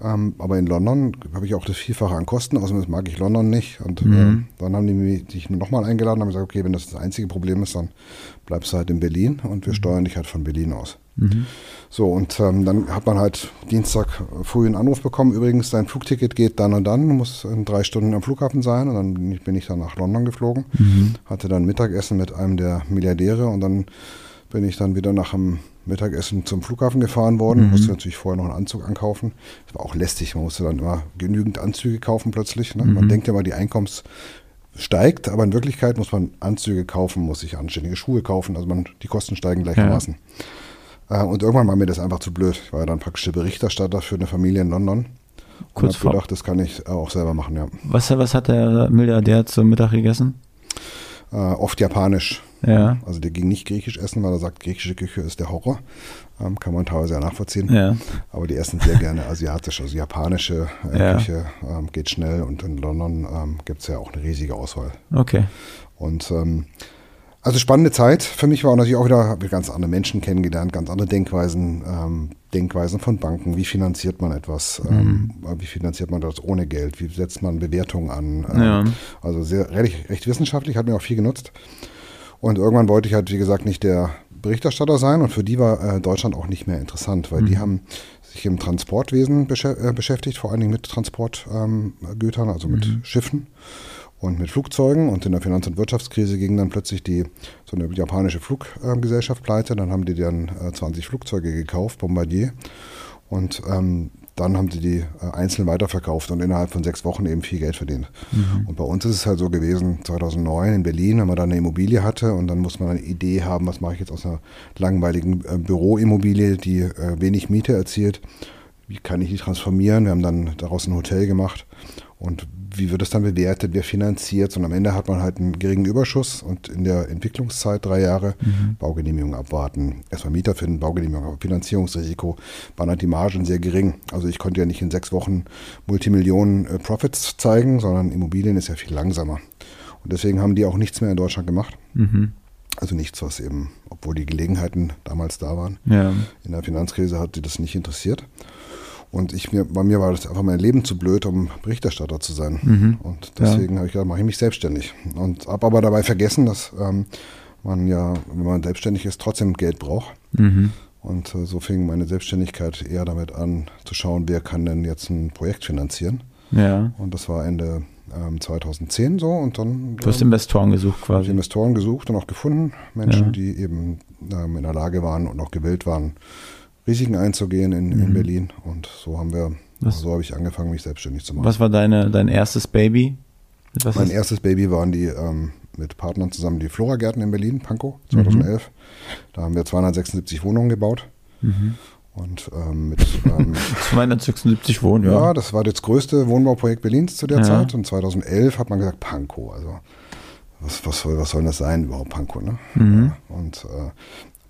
Ähm, aber in London habe ich auch das Vielfache an Kosten, außerdem mag ich London nicht. Und äh, mhm. äh, dann haben die mich nochmal eingeladen und haben gesagt, okay, wenn das das einzige Problem ist, dann bleibst du halt in Berlin und wir mhm. steuern dich halt von Berlin aus. Mhm. So, und ähm, dann hat man halt Dienstag früh einen Anruf bekommen, übrigens, dein Flugticket geht dann und dann, muss in drei Stunden am Flughafen sein. Und dann bin ich dann nach London geflogen, mhm. hatte dann Mittagessen mit einem der Milliardäre und dann bin ich dann wieder nach dem Mittagessen zum Flughafen gefahren worden. Mhm. Musste natürlich vorher noch einen Anzug ankaufen. Das war auch lästig, man musste dann immer genügend Anzüge kaufen plötzlich. Ne? Mhm. Man denkt ja immer, die Einkommens steigt, aber in Wirklichkeit muss man Anzüge kaufen, muss sich anständige Schuhe kaufen. Also man, die Kosten steigen gleichermaßen. Ja. Äh, und irgendwann war mir das einfach zu blöd. Ich war ja dann praktisch der Berichterstatter für eine Familie in London. Kurz und hab gedacht, das kann ich auch selber machen, ja. Was, was hat der Milliardär zum Mittag gegessen? Äh, oft japanisch. Ja. Also der ging nicht griechisch essen, weil er sagt, griechische Küche ist der Horror. Ähm, kann man teilweise ja nachvollziehen. Ja. Aber die essen sehr gerne asiatisch, also japanische äh, ja. Küche ähm, geht schnell und in London ähm, gibt es ja auch eine riesige Auswahl. Okay. Und ähm, also spannende Zeit. Für mich war natürlich auch wieder, habe ich ganz andere Menschen kennengelernt, ganz andere Denkweisen, ähm, Denkweisen von Banken. Wie finanziert man etwas? Mhm. Ähm, wie finanziert man das ohne Geld? Wie setzt man Bewertungen an? Ähm, ja. Also sehr recht, recht wissenschaftlich, hat mir auch viel genutzt. Und irgendwann wollte ich halt, wie gesagt, nicht der Berichterstatter sein und für die war äh, Deutschland auch nicht mehr interessant, weil mhm. die haben sich im Transportwesen äh, beschäftigt, vor allen Dingen mit Transportgütern, ähm, also mit mhm. Schiffen und mit Flugzeugen. Und in der Finanz- und Wirtschaftskrise ging dann plötzlich die so eine japanische Fluggesellschaft pleite. Dann haben die dann äh, 20 Flugzeuge gekauft, Bombardier. Und ähm, dann haben sie die äh, einzeln weiterverkauft und innerhalb von sechs Wochen eben viel Geld verdient. Mhm. Und bei uns ist es halt so gewesen, 2009 in Berlin, wenn man da eine Immobilie hatte und dann muss man eine Idee haben, was mache ich jetzt aus einer langweiligen äh, Büroimmobilie, die äh, wenig Miete erzielt, wie kann ich die transformieren? Wir haben dann daraus ein Hotel gemacht und wie wird es dann bewertet, wer finanziert und am Ende hat man halt einen geringen Überschuss und in der Entwicklungszeit drei Jahre mhm. Baugenehmigung abwarten, erstmal Mieter finden, Baugenehmigung, aber Finanzierungsrisiko waren halt die Margen sehr gering. Also ich konnte ja nicht in sechs Wochen Multimillionen äh, Profits zeigen, sondern Immobilien ist ja viel langsamer. Und deswegen haben die auch nichts mehr in Deutschland gemacht. Mhm. Also nichts, was eben, obwohl die Gelegenheiten damals da waren. Ja. In der Finanzkrise hat sie das nicht interessiert. Und ich, mir, bei mir war das einfach mein Leben zu blöd, um Berichterstatter zu sein. Mhm. Und deswegen ja. habe ich gedacht, mache ich mich selbstständig. Und habe aber dabei vergessen, dass ähm, man ja, wenn man selbstständig ist, trotzdem Geld braucht. Mhm. Und äh, so fing meine Selbstständigkeit eher damit an, zu schauen, wer kann denn jetzt ein Projekt finanzieren. Ja. Und das war Ende ähm, 2010 so. Und dann. Du hast ähm, Investoren gesucht quasi. Investoren gesucht und auch gefunden. Menschen, ja. die eben ähm, in der Lage waren und auch gewillt waren, Risiken einzugehen in, mhm. in Berlin. Und so haben wir, was, so habe ich angefangen, mich selbstständig zu machen. Was war deine, dein erstes Baby? Was mein erstes Baby waren die ähm, mit Partnern zusammen die Flora-Gärten in Berlin, Pankow, 2011. Mhm. Da haben wir 276 Wohnungen gebaut. Mhm. Und ähm, mit ähm, 276 Wohnungen, ja. ja. das war das größte Wohnbauprojekt Berlins zu der ja. Zeit. Und 2011 hat man gesagt, Pankow. Also was, was, soll, was soll das sein überhaupt, Pankow? Ne? Mhm. Ja, und äh,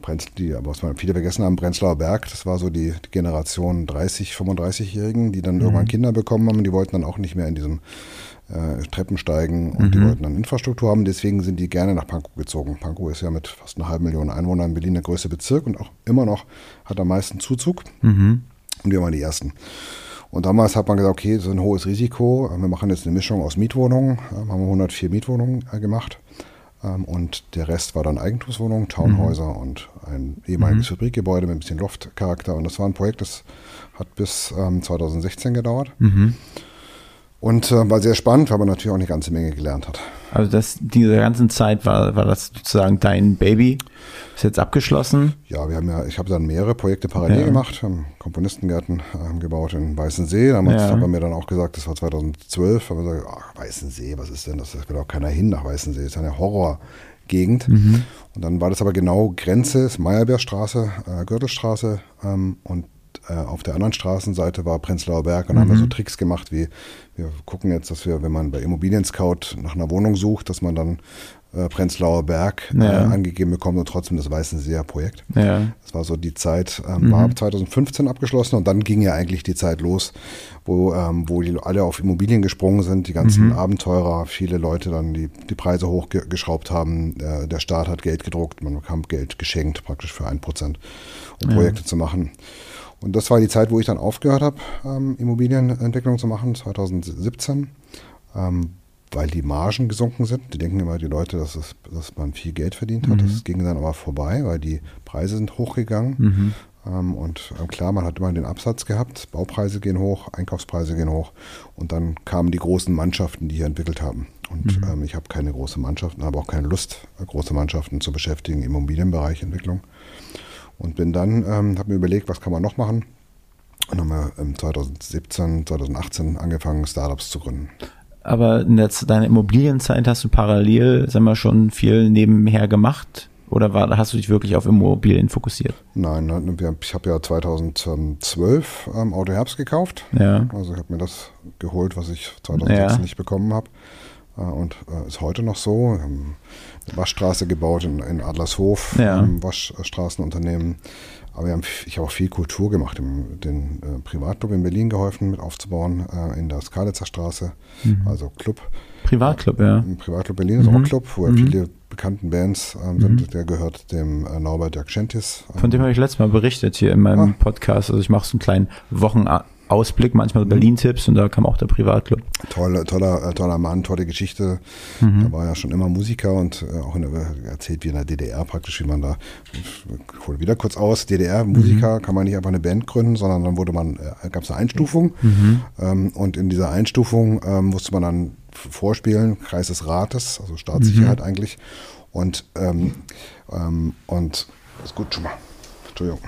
Brenz, die, aber was man viele vergessen haben, Prenzlauer Berg, das war so die, Generation 30, 35-Jährigen, die dann mhm. irgendwann Kinder bekommen haben und die wollten dann auch nicht mehr in diesem äh, Treppen steigen und mhm. die wollten dann Infrastruktur haben. Deswegen sind die gerne nach Pankow gezogen. Pankow ist ja mit fast einer halben Million Einwohnern in Berlin der größte Bezirk und auch immer noch hat am meisten Zuzug. Mhm. Und wir waren die Ersten. Und damals hat man gesagt, okay, das ist ein hohes Risiko. Wir machen jetzt eine Mischung aus Mietwohnungen. Haben wir 104 Mietwohnungen äh, gemacht. Ähm, und der Rest war dann Eigentumswohnungen, Townhäuser mhm. und ein ehemaliges mhm. Fabrikgebäude mit ein bisschen Loftcharakter. Und das war ein Projekt, das hat bis ähm, 2016 gedauert. Mhm. Und äh, war sehr spannend, weil man natürlich auch eine ganze Menge gelernt hat. Also das, diese ganze Zeit war, war das sozusagen dein Baby? Ist jetzt abgeschlossen? Ja, wir haben ja, ich habe dann mehrere Projekte parallel ja. gemacht, haben Komponistengärten äh, gebaut in Weißensee. Damals ja. hat man mir dann auch gesagt, das war 2012, haben wir gesagt, ach, Weißensee, was ist denn das? Das will auch keiner hin nach Weißensee, das ist eine Horrorgegend. Mhm. Und dann war das aber genau Grenze, ist Meyerbeerstraße, äh, Gürtelstraße ähm, und äh, auf der anderen Straßenseite war Prenzlauer Berg und mhm. haben wir so Tricks gemacht, wie wir gucken jetzt, dass wir, wenn man bei Immobilien Scout nach einer Wohnung sucht, dass man dann äh, Prenzlauer Berg äh, ja. angegeben bekommt und trotzdem das Weißenseer Projekt. Ja. Das war so die Zeit, ähm, mhm. war 2015 abgeschlossen und dann ging ja eigentlich die Zeit los, wo, ähm, wo die alle auf Immobilien gesprungen sind, die ganzen mhm. Abenteurer, viele Leute dann die, die Preise hochgeschraubt haben, äh, der Staat hat Geld gedruckt, man bekam Geld geschenkt praktisch für ein Prozent, um ja. Projekte zu machen. Und das war die Zeit, wo ich dann aufgehört habe, ähm, Immobilienentwicklung zu machen, 2017, ähm, weil die Margen gesunken sind. Die denken immer die Leute, dass, es, dass man viel Geld verdient hat. Mhm. Das ging dann aber vorbei, weil die Preise sind hochgegangen. Mhm. Ähm, und äh, klar, man hat immer den Absatz gehabt. Baupreise gehen hoch, Einkaufspreise gehen hoch. Und dann kamen die großen Mannschaften, die hier entwickelt haben. Und mhm. ähm, ich habe keine große Mannschaften, habe auch keine Lust, große Mannschaften zu beschäftigen im Immobilienbereich Entwicklung. Und bin dann, ähm, habe mir überlegt, was kann man noch machen. Und haben wir 2017, 2018 angefangen, Startups zu gründen. Aber in der, deiner Immobilienzeit hast du parallel, sagen wir, schon viel nebenher gemacht? Oder war, hast du dich wirklich auf Immobilien fokussiert? Nein, ne, ich habe ja 2012 ähm, Auto Herbst gekauft. Ja. Also ich habe mir das geholt, was ich 2006 ja. nicht bekommen habe. Äh, und äh, ist heute noch so. Wir haben eine Waschstraße gebaut in, in Adlershof, ja. Waschstraßenunternehmen. Aber haben, ich habe auch viel Kultur gemacht, im, den äh, Privatclub in Berlin geholfen mit aufzubauen, äh, in der Skalitzer Straße, mhm. also Club. Privatclub, ja. Privatclub Berlin ist mhm. auch ein Club, wo mhm. viele bekannten Bands ähm, sind. Mhm. Der gehört dem äh, Norbert Jakschentis. Ähm. Von dem habe ich letztes Mal berichtet hier in meinem ah. Podcast. Also ich mache so einen kleinen Wochen Ausblick, manchmal mhm. Berlin-Tipps und da kam auch der Privatclub. Toller, toller, äh, toller Mann, tolle Geschichte. Mhm. Er war ja schon immer Musiker und äh, auch in der, erzählt wie in der DDR praktisch, wie man da, ich hole wieder kurz aus, DDR-Musiker mhm. kann man nicht einfach eine Band gründen, sondern dann wurde man, äh, gab es eine Einstufung mhm. ähm, und in dieser Einstufung ähm, musste man dann vorspielen, Kreis des Rates, also Staatssicherheit eigentlich. Und, ähm, ähm, und ist gut schon mal. Entschuldigung.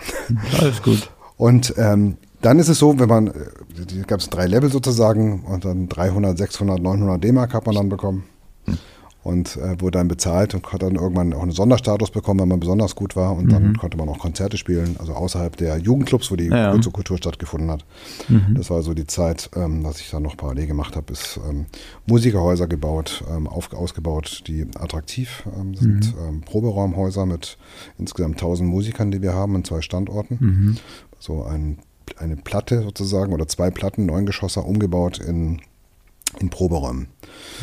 Alles gut. Und ähm, dann ist es so, wenn man, äh, gab es drei Level sozusagen und dann 300, 600, 900 D-Mark hat man dann bekommen und äh, wurde dann bezahlt und hat dann irgendwann auch einen Sonderstatus bekommen, wenn man besonders gut war und mhm. dann konnte man auch Konzerte spielen, also außerhalb der Jugendclubs, wo die ja, und Kultur stattgefunden hat. Mhm. Das war so die Zeit, ähm, was ich dann noch parallel gemacht habe, ist ähm, Musikerhäuser gebaut, ähm, auf, ausgebaut, die attraktiv ähm, sind, mhm. Ähm, Proberaumhäuser mit insgesamt 1000 Musikern, die wir haben in zwei Standorten. Mhm. So ein, eine Platte sozusagen oder zwei Platten, neun Geschosser umgebaut in in Proberäumen.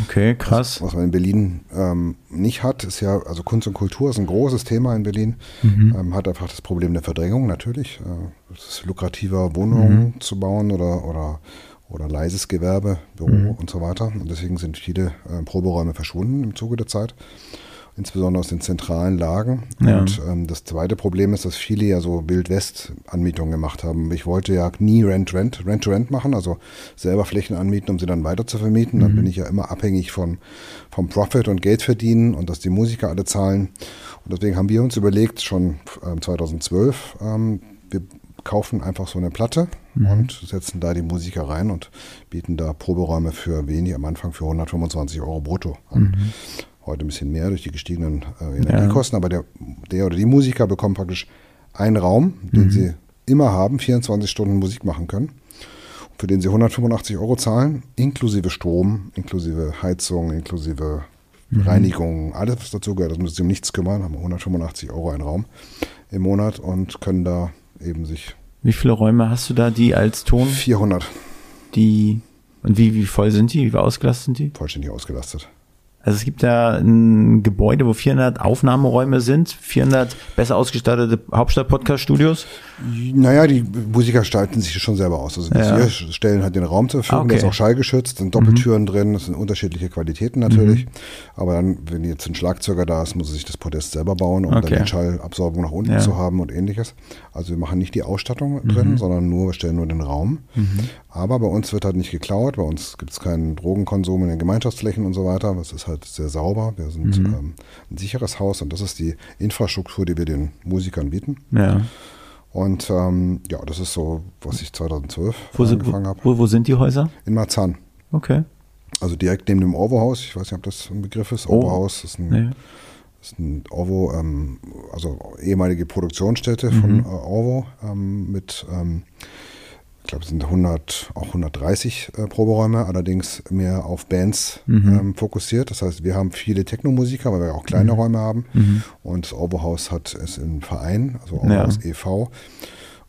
Okay, krass. Was, was man in Berlin ähm, nicht hat, ist ja, also Kunst und Kultur ist ein großes Thema in Berlin, mhm. ähm, hat einfach das Problem der Verdrängung natürlich. Äh, es ist lukrativer, Wohnungen mhm. zu bauen oder, oder, oder leises Gewerbe, Büro mhm. und so weiter. Und deswegen sind viele äh, Proberäume verschwunden im Zuge der Zeit insbesondere aus den zentralen Lagen. Ja. Und ähm, das zweite Problem ist, dass viele ja so Wild-West-Anmietungen gemacht haben. Ich wollte ja nie Rent-Rent, Rent-to-Rent machen, also selber Flächen anmieten, um sie dann weiter zu vermieten. Mhm. Dann bin ich ja immer abhängig von, vom Profit und Geld verdienen und dass die Musiker alle zahlen. Und deswegen haben wir uns überlegt, schon äh, 2012, ähm, wir kaufen einfach so eine Platte mhm. und setzen da die Musiker rein und bieten da Proberäume für wenig, am Anfang für 125 Euro brutto an. Mhm heute ein bisschen mehr durch die gestiegenen äh, Energiekosten, ja. aber der, der oder die Musiker bekommen praktisch einen Raum, den mhm. sie immer haben, 24 Stunden Musik machen können, für den sie 185 Euro zahlen, inklusive Strom, inklusive Heizung, inklusive mhm. Reinigung, alles was dazu gehört. Das müssen sie um nichts kümmern, haben 185 Euro einen Raum im Monat und können da eben sich. Wie viele Räume hast du da, die als Ton? 400. Die, und wie, wie voll sind die? Wie ausgelastet sind die? Vollständig ausgelastet. Also es gibt ja ein Gebäude, wo 400 Aufnahmeräume sind, 400 besser ausgestattete Hauptstadt-Podcast-Studios. Naja, die Musiker gestalten sich schon selber aus. Also ja. wir stellen halt den Raum zur Verfügung, ah, okay. der ist auch schallgeschützt, sind Doppeltüren mhm. drin, das sind unterschiedliche Qualitäten natürlich. Mhm. Aber dann, wenn jetzt ein Schlagzeuger da ist, muss er sich das Podest selber bauen, um okay. dann die Schallabsorbung nach unten ja. zu haben und ähnliches. Also wir machen nicht die Ausstattung mhm. drin, sondern nur, wir stellen nur den Raum. Mhm. Aber bei uns wird halt nicht geklaut, bei uns gibt es keinen Drogenkonsum in den Gemeinschaftsflächen und so weiter. Das ist halt sehr sauber. Wir sind mhm. ähm, ein sicheres Haus und das ist die Infrastruktur, die wir den Musikern bieten. Ja. Und ähm, ja, das ist so, was ich 2012 wo angefangen habe. Wo, wo sind die Häuser? In Marzahn. Okay. Also direkt neben dem Orwo-Haus. Ich weiß nicht, ob das ein Begriff ist. Oh. Orwo-Haus ist ein, ja. ist ein Orwo, ähm, also ehemalige Produktionsstätte mhm. von äh, Orwo ähm, mit ähm, ich glaube, es sind 100, auch 130 äh, Proberäume, allerdings mehr auf Bands mhm. ähm, fokussiert. Das heißt, wir haben viele Technomusiker, weil wir auch kleine mhm. Räume haben. Mhm. Und das Oberhaus hat es im Verein, also Oberhaus ja. e.V.,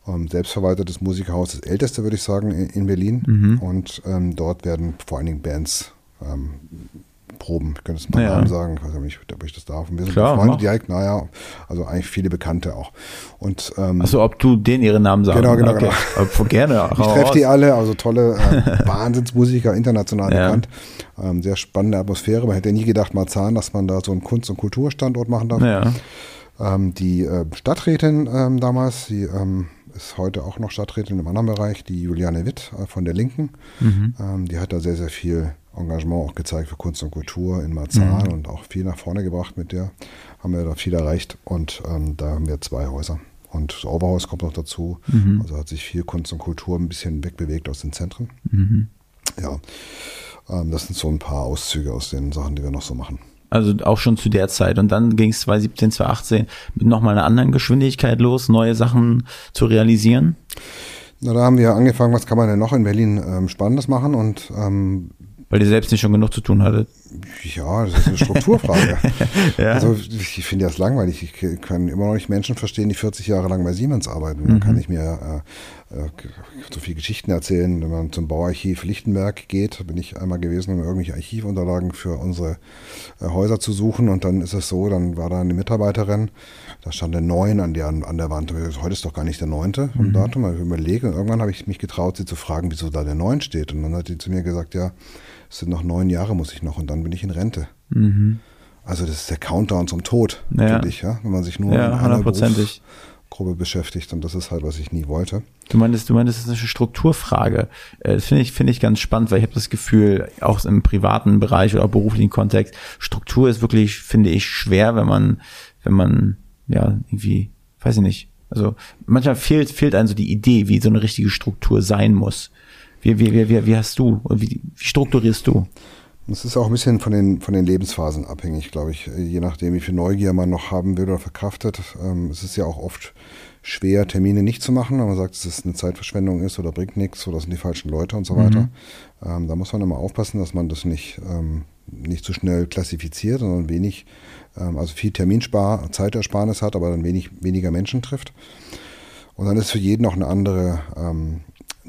ähm, selbstverwaltetes Musikerhaus, das älteste, würde ich sagen, in, in Berlin. Mhm. Und ähm, dort werden vor allen Dingen Bands ähm, Proben. Ich könnte es mal ja. Namen sagen, ich weiß nicht, ob ich das darf. Wir sind Klar, Freunde mach. direkt, naja, also eigentlich viele Bekannte auch. Und, ähm, Achso, ob du denen ihre Namen sagst. Genau, genau, okay. genau. Gerne. Ich treffe die alle, also tolle äh, Wahnsinnsmusiker, international ja. bekannt. Ähm, sehr spannende Atmosphäre. Man hätte nie gedacht, Marzahn, dass man da so einen Kunst- und Kulturstandort machen darf. Ja. Ähm, die äh, Stadträtin ähm, damals, die ähm, ist heute auch noch Stadträtin im anderen Bereich, die Juliane Witt äh, von der Linken. Mhm. Ähm, die hat da sehr, sehr viel Engagement auch gezeigt für Kunst und Kultur in Marzahn mhm. und auch viel nach vorne gebracht mit der. Haben wir da viel erreicht und ähm, da haben wir zwei Häuser. Und das Oberhaus kommt noch dazu. Mhm. Also hat sich viel Kunst und Kultur ein bisschen wegbewegt aus den Zentren. Mhm. Ja, ähm, das sind so ein paar Auszüge aus den Sachen, die wir noch so machen. Also auch schon zu der Zeit. Und dann ging es 2017, 2018 mit nochmal einer anderen Geschwindigkeit los, neue Sachen zu realisieren. Na, da haben wir angefangen, was kann man denn noch in Berlin ähm, Spannendes machen und ähm, weil ihr selbst nicht schon genug zu tun hattet? Ja, das ist eine Strukturfrage. ja. Also ich finde das langweilig. Ich kann immer noch nicht Menschen verstehen, die 40 Jahre lang bei Siemens arbeiten. Mhm. Da kann ich mir äh, äh, so viele Geschichten erzählen. Wenn man zum Bauarchiv Lichtenberg geht, bin ich einmal gewesen, um irgendwelche Archivunterlagen für unsere äh, Häuser zu suchen. Und dann ist es so, dann war da eine Mitarbeiterin, da stand der Neun an der, an der Wand. Heute ist doch gar nicht der Neunte vom mhm. Datum. Ich überlege. Und irgendwann habe ich mich getraut, sie zu fragen, wieso da der Neun steht. Und dann hat sie zu mir gesagt, ja, es sind noch neun Jahre, muss ich noch und dann bin ich in Rente. Mhm. Also das ist der Countdown zum Tod, ja. ich, ja? wenn man sich nur ja, in einer Berufs, Gruppe beschäftigt und das ist halt, was ich nie wollte. Du meintest, du meintest, das ist eine Strukturfrage. Äh, das finde ich, finde ich ganz spannend, weil ich habe das Gefühl, auch im privaten Bereich oder beruflichen Kontext, Struktur ist wirklich, finde ich, schwer, wenn man, wenn man, ja, irgendwie, weiß ich nicht. Also manchmal fehlt, fehlt einem so die Idee, wie so eine richtige Struktur sein muss. Wie, wie, wie, wie, wie hast du, wie, wie strukturierst du? Es ist auch ein bisschen von den, von den Lebensphasen abhängig, glaube ich. Je nachdem, wie viel Neugier man noch haben will oder verkraftet. Ähm, es ist ja auch oft schwer, Termine nicht zu machen, wenn man sagt, dass es eine Zeitverschwendung ist oder bringt nichts oder sind die falschen Leute und so weiter. Mhm. Da muss man immer aufpassen, dass man das nicht, ähm, nicht zu schnell klassifiziert, sondern wenig, ähm, also viel Terminspar, Zeitersparnis hat, aber dann wenig, weniger Menschen trifft. Und dann ist für jeden auch eine andere ähm,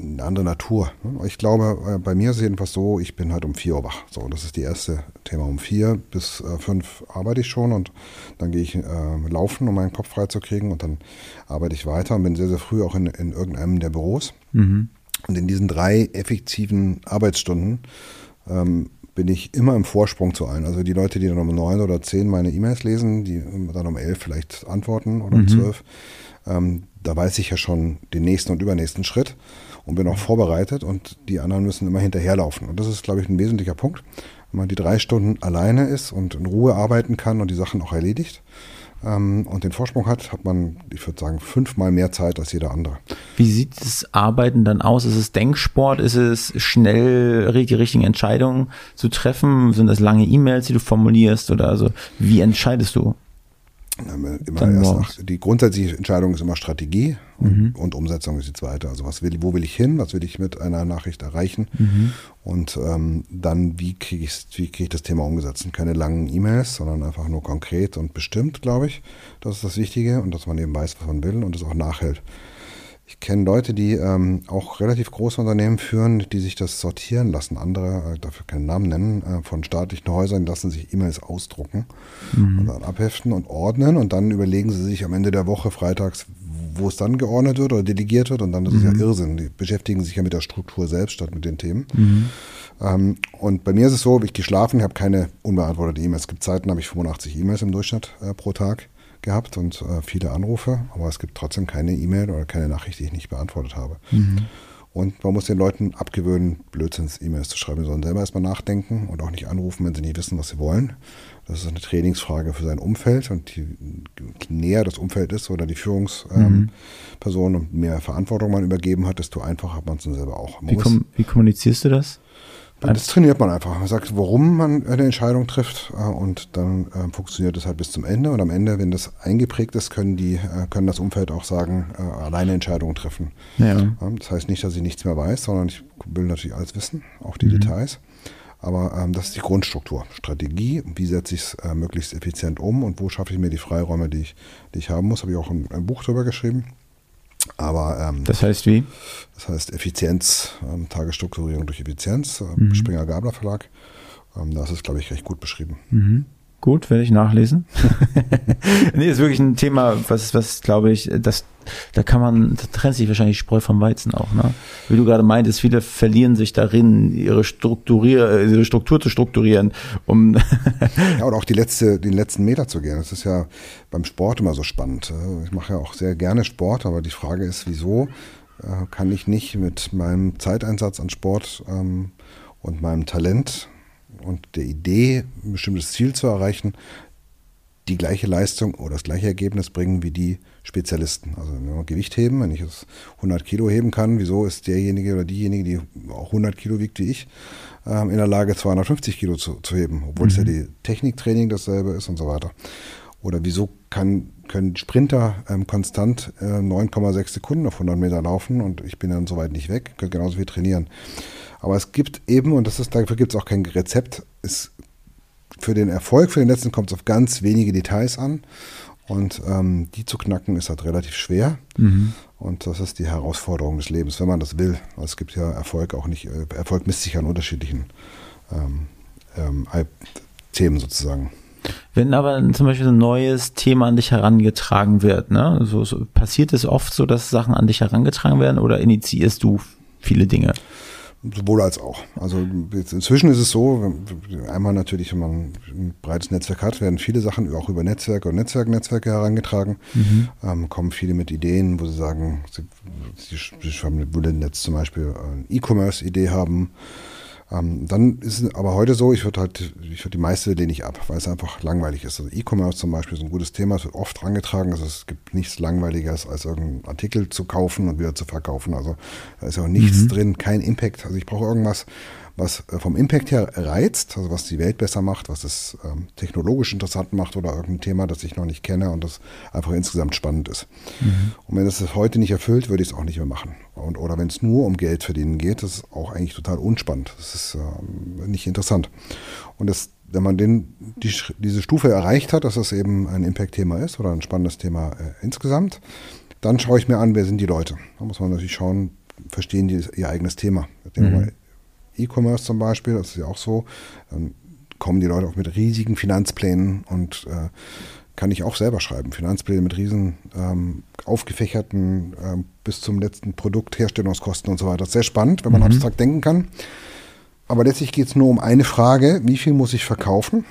eine andere Natur. Ich glaube, äh, bei mir ist es jedenfalls so, ich bin halt um vier Uhr wach. So, das ist die erste Thema. Um vier bis äh, fünf arbeite ich schon und dann gehe ich äh, laufen, um meinen Kopf frei zu kriegen und dann arbeite ich weiter und bin sehr, sehr früh auch in, in irgendeinem der Büros. Mhm. Und in diesen drei effektiven Arbeitsstunden ähm, bin ich immer im Vorsprung zu allen. Also die Leute, die dann um neun oder zehn meine E-Mails lesen, die dann um elf vielleicht antworten oder um mhm. zwölf, ähm, da weiß ich ja schon den nächsten und übernächsten Schritt und bin auch vorbereitet und die anderen müssen immer hinterherlaufen. Und das ist, glaube ich, ein wesentlicher Punkt. Wenn man die drei Stunden alleine ist und in Ruhe arbeiten kann und die Sachen auch erledigt ähm, und den Vorsprung hat, hat man, ich würde sagen, fünfmal mehr Zeit als jeder andere. Wie sieht das Arbeiten dann aus? Ist es Denksport? Ist es schnell die richtigen Entscheidungen zu treffen? Sind das lange E-Mails, die du formulierst? Oder also, wie entscheidest du? Immer erst nach, die grundsätzliche Entscheidung ist immer Strategie und, mhm. und, Umsetzung ist die zweite. Also was will, wo will ich hin, was will ich mit einer Nachricht erreichen mhm. und ähm, dann wie kriege ich, wie krieg ich das Thema umgesetzt. Und keine langen E-Mails, sondern einfach nur konkret und bestimmt, glaube ich. Das ist das Wichtige und dass man eben weiß, was man will und es auch nachhält. Ich kenne Leute, die ähm, auch relativ große Unternehmen führen, die sich das sortieren lassen. Andere, äh, dafür keinen Namen nennen, äh, von staatlichen Häusern lassen sich E-Mails ausdrucken mhm. und dann abheften und ordnen und dann überlegen sie sich am Ende der Woche freitags, wo es dann geordnet wird oder delegiert wird und dann ist es ja mhm. Irrsinn. Die beschäftigen sich ja mit der Struktur selbst statt mit den Themen. Mhm. Ähm, und bei mir ist es so, ich gehe schlafen, ich habe keine unbeantwortete E-Mails. Es gibt Zeiten, habe ich 85 E-Mails im Durchschnitt äh, pro Tag gehabt und äh, viele Anrufe, aber es gibt trotzdem keine E-Mail oder keine Nachricht, die ich nicht beantwortet habe. Mhm. Und man muss den Leuten abgewöhnen, Blödsinns-E-Mails zu schreiben. Sie sollen selber erstmal nachdenken und auch nicht anrufen, wenn sie nicht wissen, was sie wollen. Das ist eine Trainingsfrage für sein Umfeld und je näher das Umfeld ist oder die Führungsperson ähm, mhm. und mehr Verantwortung man übergeben hat, desto einfacher hat man es dann selber auch. Wie, kom wie kommunizierst du das? Das trainiert man einfach. Man sagt, warum man eine Entscheidung trifft äh, und dann äh, funktioniert es halt bis zum Ende. Und am Ende, wenn das eingeprägt ist, können die, äh, können das Umfeld auch sagen, äh, alleine Entscheidungen treffen. Ja. das heißt nicht, dass ich nichts mehr weiß, sondern ich will natürlich alles wissen, auch die mhm. Details. Aber ähm, das ist die Grundstruktur. Strategie, wie setze ich es äh, möglichst effizient um und wo schaffe ich mir die Freiräume, die ich, die ich haben muss. Habe ich auch ein, ein Buch darüber geschrieben. Aber ähm, das heißt wie? Das heißt Effizienz, ähm, Tagesstrukturierung durch Effizienz, äh, mhm. Springer Gabler Verlag. Ähm, das ist, glaube ich, recht gut beschrieben. Mhm. Gut, werde ich nachlesen. nee, ist wirklich ein Thema, was, was glaube ich, das, da kann man, da trennt sich wahrscheinlich Spreu vom Weizen auch, ne? Wie du gerade meintest, viele verlieren sich darin, ihre Strukturier, ihre Struktur zu strukturieren, um. ja, oder auch die letzte, den letzten Meter zu gehen. Das ist ja beim Sport immer so spannend. Ich mache ja auch sehr gerne Sport, aber die Frage ist, wieso äh, kann ich nicht mit meinem Zeiteinsatz an Sport ähm, und meinem Talent und der Idee, ein bestimmtes Ziel zu erreichen, die gleiche Leistung oder das gleiche Ergebnis bringen wie die Spezialisten. Also wenn wir Gewicht heben, wenn ich es 100 Kilo heben kann, wieso ist derjenige oder diejenige, die auch 100 Kilo wiegt wie ich, ähm, in der Lage 250 Kilo zu, zu heben, obwohl mhm. es ja die Techniktraining dasselbe ist und so weiter. Oder wieso kann, können Sprinter ähm, konstant äh, 9,6 Sekunden auf 100 Meter laufen und ich bin dann soweit nicht weg, könnte genauso viel trainieren. Aber es gibt eben, und das ist, dafür gibt es auch kein Rezept, ist für den Erfolg, für den letzten kommt es auf ganz wenige Details an. Und ähm, die zu knacken ist halt relativ schwer. Mhm. Und das ist die Herausforderung des Lebens, wenn man das will. Es gibt ja Erfolg auch nicht, äh, Erfolg misst sich an unterschiedlichen ähm, ähm, Themen sozusagen. Wenn aber zum Beispiel ein neues Thema an dich herangetragen wird, ne? so, so, passiert es oft so, dass Sachen an dich herangetragen werden oder initiierst du viele Dinge? Sowohl als auch. Also inzwischen ist es so, einmal natürlich, wenn man ein breites Netzwerk hat, werden viele Sachen auch über Netzwerke und Netzwerknetzwerke herangetragen. Mhm. Ähm, kommen viele mit Ideen, wo sie sagen, sie, sie, sie wollen jetzt zum Beispiel eine E-Commerce-Idee haben ähm, dann ist es aber heute so, ich würde halt, ich würde die meiste lehne ich ab, weil es einfach langweilig ist. Also E-Commerce zum Beispiel ist ein gutes Thema, es wird oft herangetragen. Also es gibt nichts Langweiliges, als irgendeinen Artikel zu kaufen und wieder zu verkaufen. Also da ist auch nichts mhm. drin, kein Impact. Also ich brauche irgendwas, was äh, vom Impact her reizt, also was die Welt besser macht, was es ähm, technologisch interessant macht oder irgendein Thema, das ich noch nicht kenne und das einfach insgesamt spannend ist. Mhm. Und wenn das heute nicht erfüllt, würde ich es auch nicht mehr machen. Und, oder wenn es nur um Geld verdienen geht, das ist auch eigentlich total unspannend. Das ist ähm, nicht interessant. Und das, wenn man den, die, diese Stufe erreicht hat, dass das eben ein Impact-Thema ist oder ein spannendes Thema äh, insgesamt, dann schaue ich mir an, wer sind die Leute. Da muss man natürlich schauen, verstehen die ihr eigenes Thema. Mhm. E-Commerce zum Beispiel, das ist ja auch so, dann kommen die Leute auch mit riesigen Finanzplänen und äh, kann ich auch selber schreiben. Finanzpläne mit riesen ähm, aufgefächerten äh, bis zum letzten Produkt, Herstellungskosten und so weiter. Das ist sehr spannend, wenn man mhm. abstrakt denken kann. Aber letztlich geht es nur um eine Frage, wie viel muss ich verkaufen,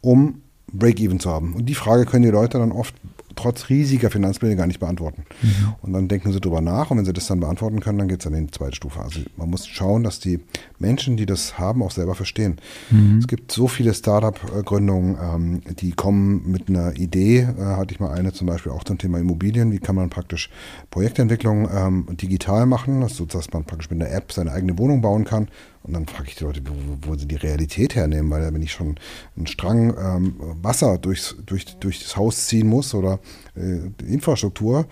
um Break-Even zu haben? Und die Frage können die Leute dann oft trotz riesiger Finanzpläne gar nicht beantworten. Mhm. Und dann denken sie drüber nach und wenn sie das dann beantworten können, dann geht es an die zweite Stufe. Also man muss schauen, dass die Menschen, die das haben, auch selber verstehen. Mhm. Es gibt so viele Startup-Gründungen, ähm, die kommen mit einer Idee, äh, hatte ich mal eine zum Beispiel auch zum Thema Immobilien, wie kann man praktisch Projektentwicklung ähm, digital machen, also, dass man praktisch mit einer App seine eigene Wohnung bauen kann und dann frage ich die Leute, wo, wo, sie die Realität hernehmen, weil wenn ich schon einen Strang ähm, Wasser durchs, durch, durch das Haus ziehen muss oder äh, Infrastruktur,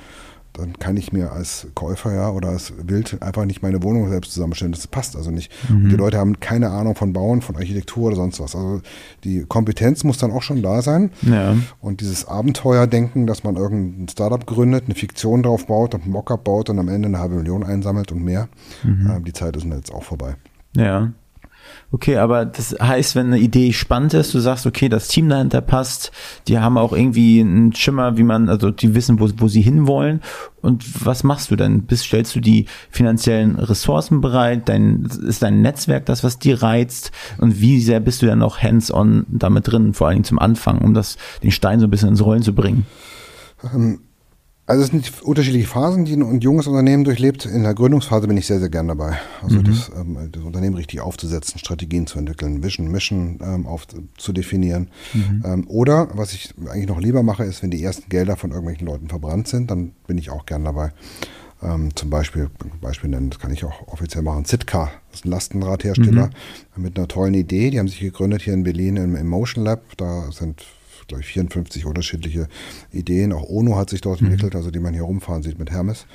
dann kann ich mir als Käufer ja oder als Wild einfach nicht meine Wohnung selbst zusammenstellen. Das passt also nicht. Mhm. Und die Leute haben keine Ahnung von Bauen, von Architektur oder sonst was. Also die Kompetenz muss dann auch schon da sein. Ja. Und dieses Abenteuerdenken, dass man irgendein Startup gründet, eine Fiktion drauf baut und einen Mockup baut und am Ende eine halbe Million einsammelt und mehr, mhm. äh, die Zeit ist jetzt auch vorbei. Ja. Okay, aber das heißt, wenn eine Idee spannend ist, du sagst, okay, das Team dahinter passt, die haben auch irgendwie einen Schimmer, wie man, also die wissen, wo, wo sie hinwollen. Und was machst du denn? Bist, stellst du die finanziellen Ressourcen bereit? Dein, ist dein Netzwerk das, was dir reizt? Und wie sehr bist du dann auch hands-on damit drin, vor allen Dingen zum Anfang, um das, den Stein so ein bisschen ins Rollen zu bringen? Ähm also es sind unterschiedliche Phasen, die ein junges Unternehmen durchlebt. In der Gründungsphase bin ich sehr, sehr gern dabei. Also mhm. das, ähm, das, Unternehmen richtig aufzusetzen, Strategien zu entwickeln, Vision, Mission ähm, auf, zu definieren. Mhm. Ähm, oder was ich eigentlich noch lieber mache, ist, wenn die ersten Gelder von irgendwelchen Leuten verbrannt sind, dann bin ich auch gern dabei. Ähm, zum Beispiel, Beispiel nennen, das kann ich auch offiziell machen, Sitka, das ist ein Lastenradhersteller mhm. mit einer tollen Idee. Die haben sich gegründet hier in Berlin im Emotion Lab. Da sind glaube ich, 54 unterschiedliche Ideen. Auch ONO hat sich dort mhm. entwickelt, also die man hier rumfahren sieht mit Hermes.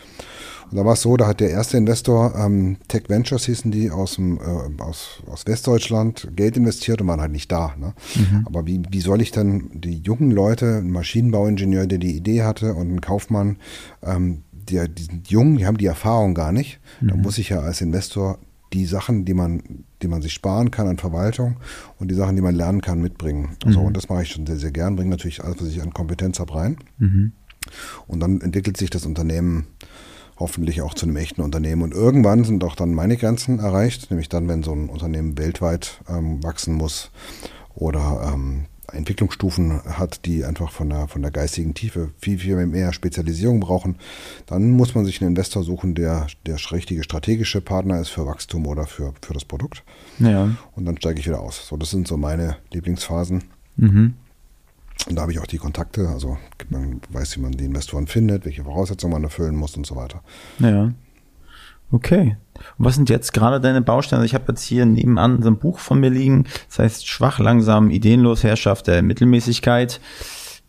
Und da war es so, da hat der erste Investor, ähm, Tech Ventures hießen die, aus, dem, äh, aus, aus Westdeutschland Geld investiert und waren halt nicht da. Ne? Mhm. Aber wie, wie soll ich dann die jungen Leute, ein Maschinenbauingenieur, der die Idee hatte und ein Kaufmann, ähm, die, die sind jung, die haben die Erfahrung gar nicht. Mhm. Da muss ich ja als Investor die Sachen, die man, die man sich sparen kann an Verwaltung und die Sachen, die man lernen kann, mitbringen. Mhm. So, und das mache ich schon sehr, sehr gern, bringe natürlich alles, was ich an Kompetenz habe, rein. Mhm. Und dann entwickelt sich das Unternehmen hoffentlich auch zu einem echten Unternehmen. Und irgendwann sind auch dann meine Grenzen erreicht, nämlich dann, wenn so ein Unternehmen weltweit ähm, wachsen muss oder ähm, Entwicklungsstufen hat, die einfach von der, von der geistigen Tiefe viel, viel mehr Spezialisierung brauchen, dann muss man sich einen Investor suchen, der der richtige strategische Partner ist für Wachstum oder für, für das Produkt. Ja. Und dann steige ich wieder aus. So, das sind so meine Lieblingsphasen. Mhm. Und da habe ich auch die Kontakte, also man weiß, wie man die Investoren findet, welche Voraussetzungen man erfüllen muss und so weiter. Ja. Okay. Und was sind jetzt gerade deine Bausteine? Ich habe jetzt hier nebenan so ein Buch von mir liegen, das heißt Schwach, langsam, ideenlos, Herrschaft der Mittelmäßigkeit.